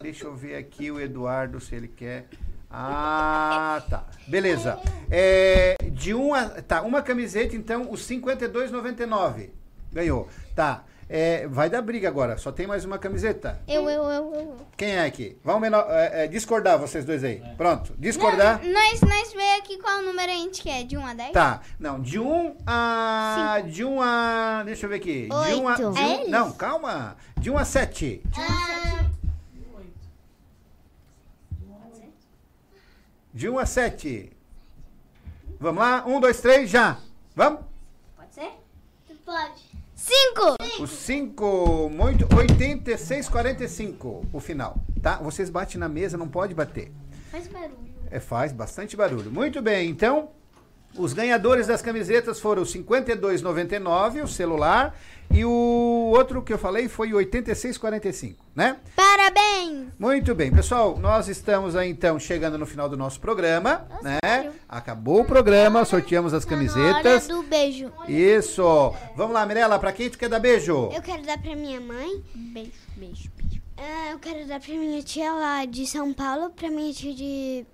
Deixa eu ver aqui o Eduardo, se ele quer. Ah, tá. Beleza. É, de 1 a. Tá, uma camiseta, então, os 52,99. Ganhou. Tá. É, vai dar briga agora. Só tem mais uma camiseta. Eu, eu, eu, eu. Quem é aqui? Vamos menor, é, é, discordar vocês dois aí. Pronto. Discordar. Não, nós, nós vê aqui qual número a gente quer, de 1 a 10? Tá. Não, de 1 a. De 1 a. Deixa eu ver aqui. De 1 a. Oito. de É um- não, calma. De 1 a 7. De 1 a 7. Vamos lá? 1, 2, 3, já. Vamos? Pode ser? Pode. Cinco. O 5, muito, 86,45 o final, tá? Vocês batem na mesa, não pode bater. Faz barulho. É, faz bastante barulho. Muito bem, então, os ganhadores das camisetas foram o 52,99, o celular, e o outro que eu falei foi o 86,45, né? Parabéns. Muito bem, pessoal, nós estamos aí então chegando no final do nosso programa, né? Acabou o programa, sorteamos as Hora camisetas. do beijo. Isso. Vamos lá, Mirella, pra quem tu quer dar beijo? Eu quero dar pra minha mãe. Beijo, beijo, Ah, eu quero dar pra minha tia lá de São Paulo, pra minha tia de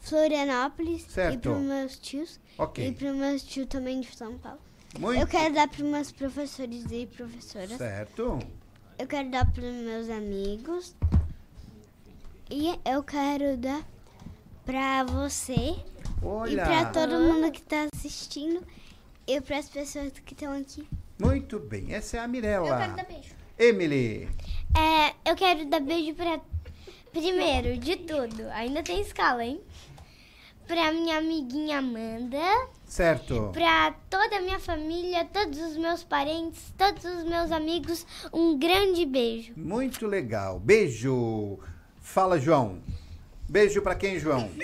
Florianópolis. Certo. E pros meus tios. Ok. E pros meus tios também de São Paulo. Muito- Eu quero dar pros meus professores e professoras. Certo. Eu quero dar pros meus amigos. E eu quero dar pra você. Olha. E pra todo mundo que tá assistindo. E pras pessoas que estão aqui. Muito bem, essa é a Mirella. Eu quero dar beijo. Emily. É, eu quero dar beijo pra. Primeiro, de tudo. Ainda tem escala, hein? Pra minha amiguinha Amanda. Certo. Pra toda a minha família, todos os meus parentes, todos os meus amigos, um grande beijo. Muito legal. Beijo. Fala, João. Beijo pra quem, João?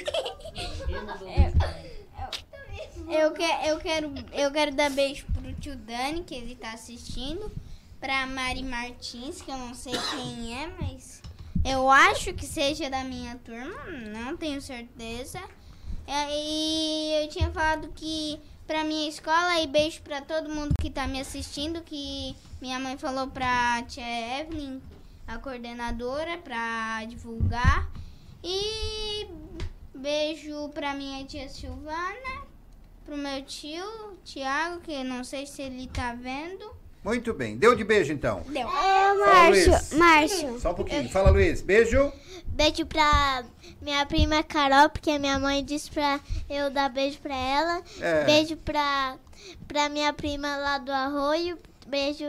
Eu, que, eu, quero, eu quero dar beijo pro tio Dani, que ele tá assistindo. Pra Mari Martins, que eu não sei quem é, mas eu acho que seja da minha turma, não tenho certeza. É, E eu tinha falado que pra minha escola e beijo pra todo mundo que tá me assistindo, que minha mãe falou pra tia Evelyn, a coordenadora, pra divulgar. E beijo pra minha tia Silvana, pro meu tio, Tiago, que eu não sei se ele tá vendo. Muito bem. Deu de beijo, então. Deu. Luiz. Márcio, Márcio. Só um pouquinho. Fala, Luiz. Beijo. Beijo pra minha prima Carol, porque minha mãe disse pra eu dar beijo pra ela. É. Beijo pra, pra minha prima lá do Arroio. Beijo.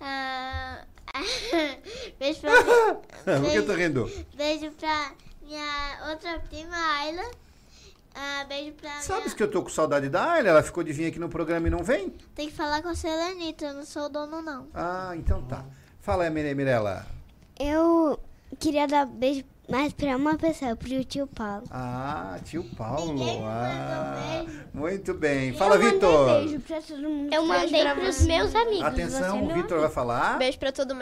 ah, beijo pra. Por que eu tô rindo? Beijo pra minha outra prima, Ayla. Ah, beijo pra Sabes que eu tô com saudade da Ayla? Ela ficou de vir aqui no programa e não vem? Tem que falar com a Selenita, eu não sou o dono, não. Ah, então tá. Fala, Mire- Mirella. Eu queria dar beijo mais pra uma pessoa, pro tio Paulo. Ah, tio Paulo. Ah, muito bem. Fala, Vitor. pra todo mundo. Eu mandei pros meus amigos. Atenção, o Vitor vai falar. Beijo pra todo,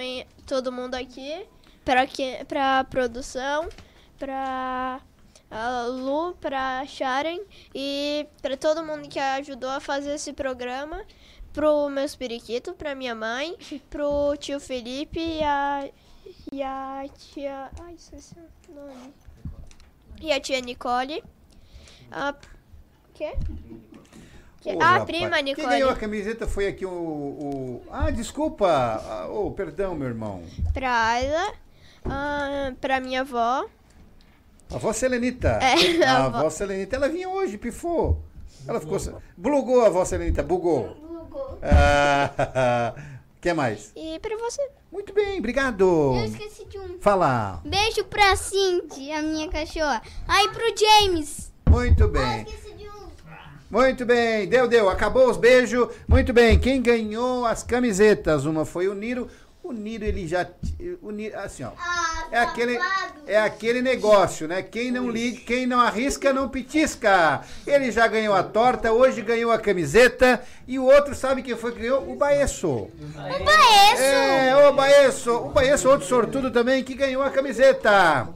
todo mundo aqui, pra, que, pra produção, pra a Lu, pra Sharon e pra todo mundo que ajudou a fazer esse programa, pro meus periquitos, pra minha mãe, pro tio Felipe e a, e a tia... Ai, esqueci o nome. E a tia Nicole. A... Quê? Que- Ô, a rapaz, prima Quem Nicole. ganhou a camiseta foi aqui o. o- Ah, desculpa. Ah, Oh, perdão, meu irmão. Pra Ayla, ah, pra minha avó. A avó Selenita. É, a a avó. Selenita, ela vinha hoje, pifou. Ela ficou. Blugou a avó Selenita, bugou. Ah, que mais? E pra você. Muito bem, obrigado. Eu esqueci de um. Fala. Beijo pra Cindy, a minha cachorra. Aí pro James. Muito bem. Muito bem, deu, deu. Acabou os beijos. Muito bem. Quem ganhou as camisetas? Uma foi o Niro. O Niro, ele já. O Niro, assim, ó. É aquele, é aquele negócio, né? Quem não liga, quem não arrisca, não pitisca. Ele já ganhou a torta, hoje ganhou a camiseta. E o outro, sabe quem foi que ganhou? O Baesso. O Baesso! É, o Baesso. O Baesso, outro sortudo também, que ganhou a camiseta.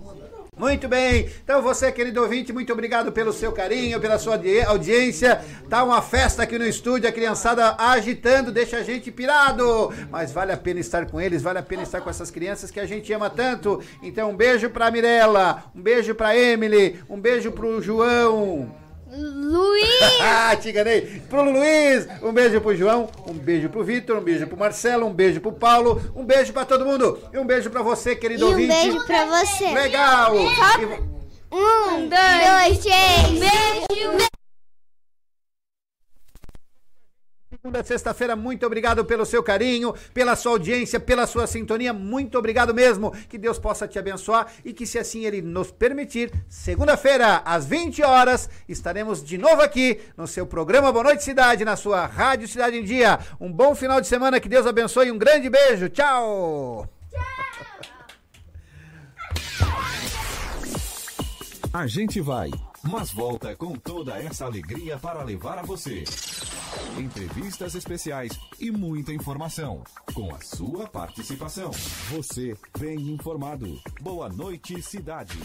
Muito bem. Então você, querido ouvinte, muito obrigado pelo seu carinho, pela sua audi- audiência. Tá uma festa aqui no estúdio, a criançada agitando, deixa a gente pirado. Mas vale a pena estar com eles, vale a pena estar com essas crianças que a gente ama tanto. Então um beijo pra Mirella, um beijo pra Emily, um beijo pro João. Luiz! ah, te enganei. Pro Luiz, um beijo pro João, um beijo pro Vitor, um beijo pro Marcelo, um beijo pro Paulo, um beijo pra todo mundo e um beijo pra você, querido E um ouvinte. beijo pra você. Legal. Um, dois, três. Beijo. Segunda, sexta-feira, muito obrigado pelo seu carinho, pela sua audiência, pela sua sintonia. Muito obrigado mesmo. Que Deus possa te abençoar e que, se assim Ele nos permitir, segunda-feira, às 20 horas, estaremos de novo aqui no seu programa Boa Noite Cidade, na sua Rádio Cidade em Dia. Um bom final de semana, que Deus abençoe. Um grande beijo. Tchau. A gente vai, mas volta com toda essa alegria para levar a você. Entrevistas especiais e muita informação. Com a sua participação. Você bem informado. Boa noite, cidade.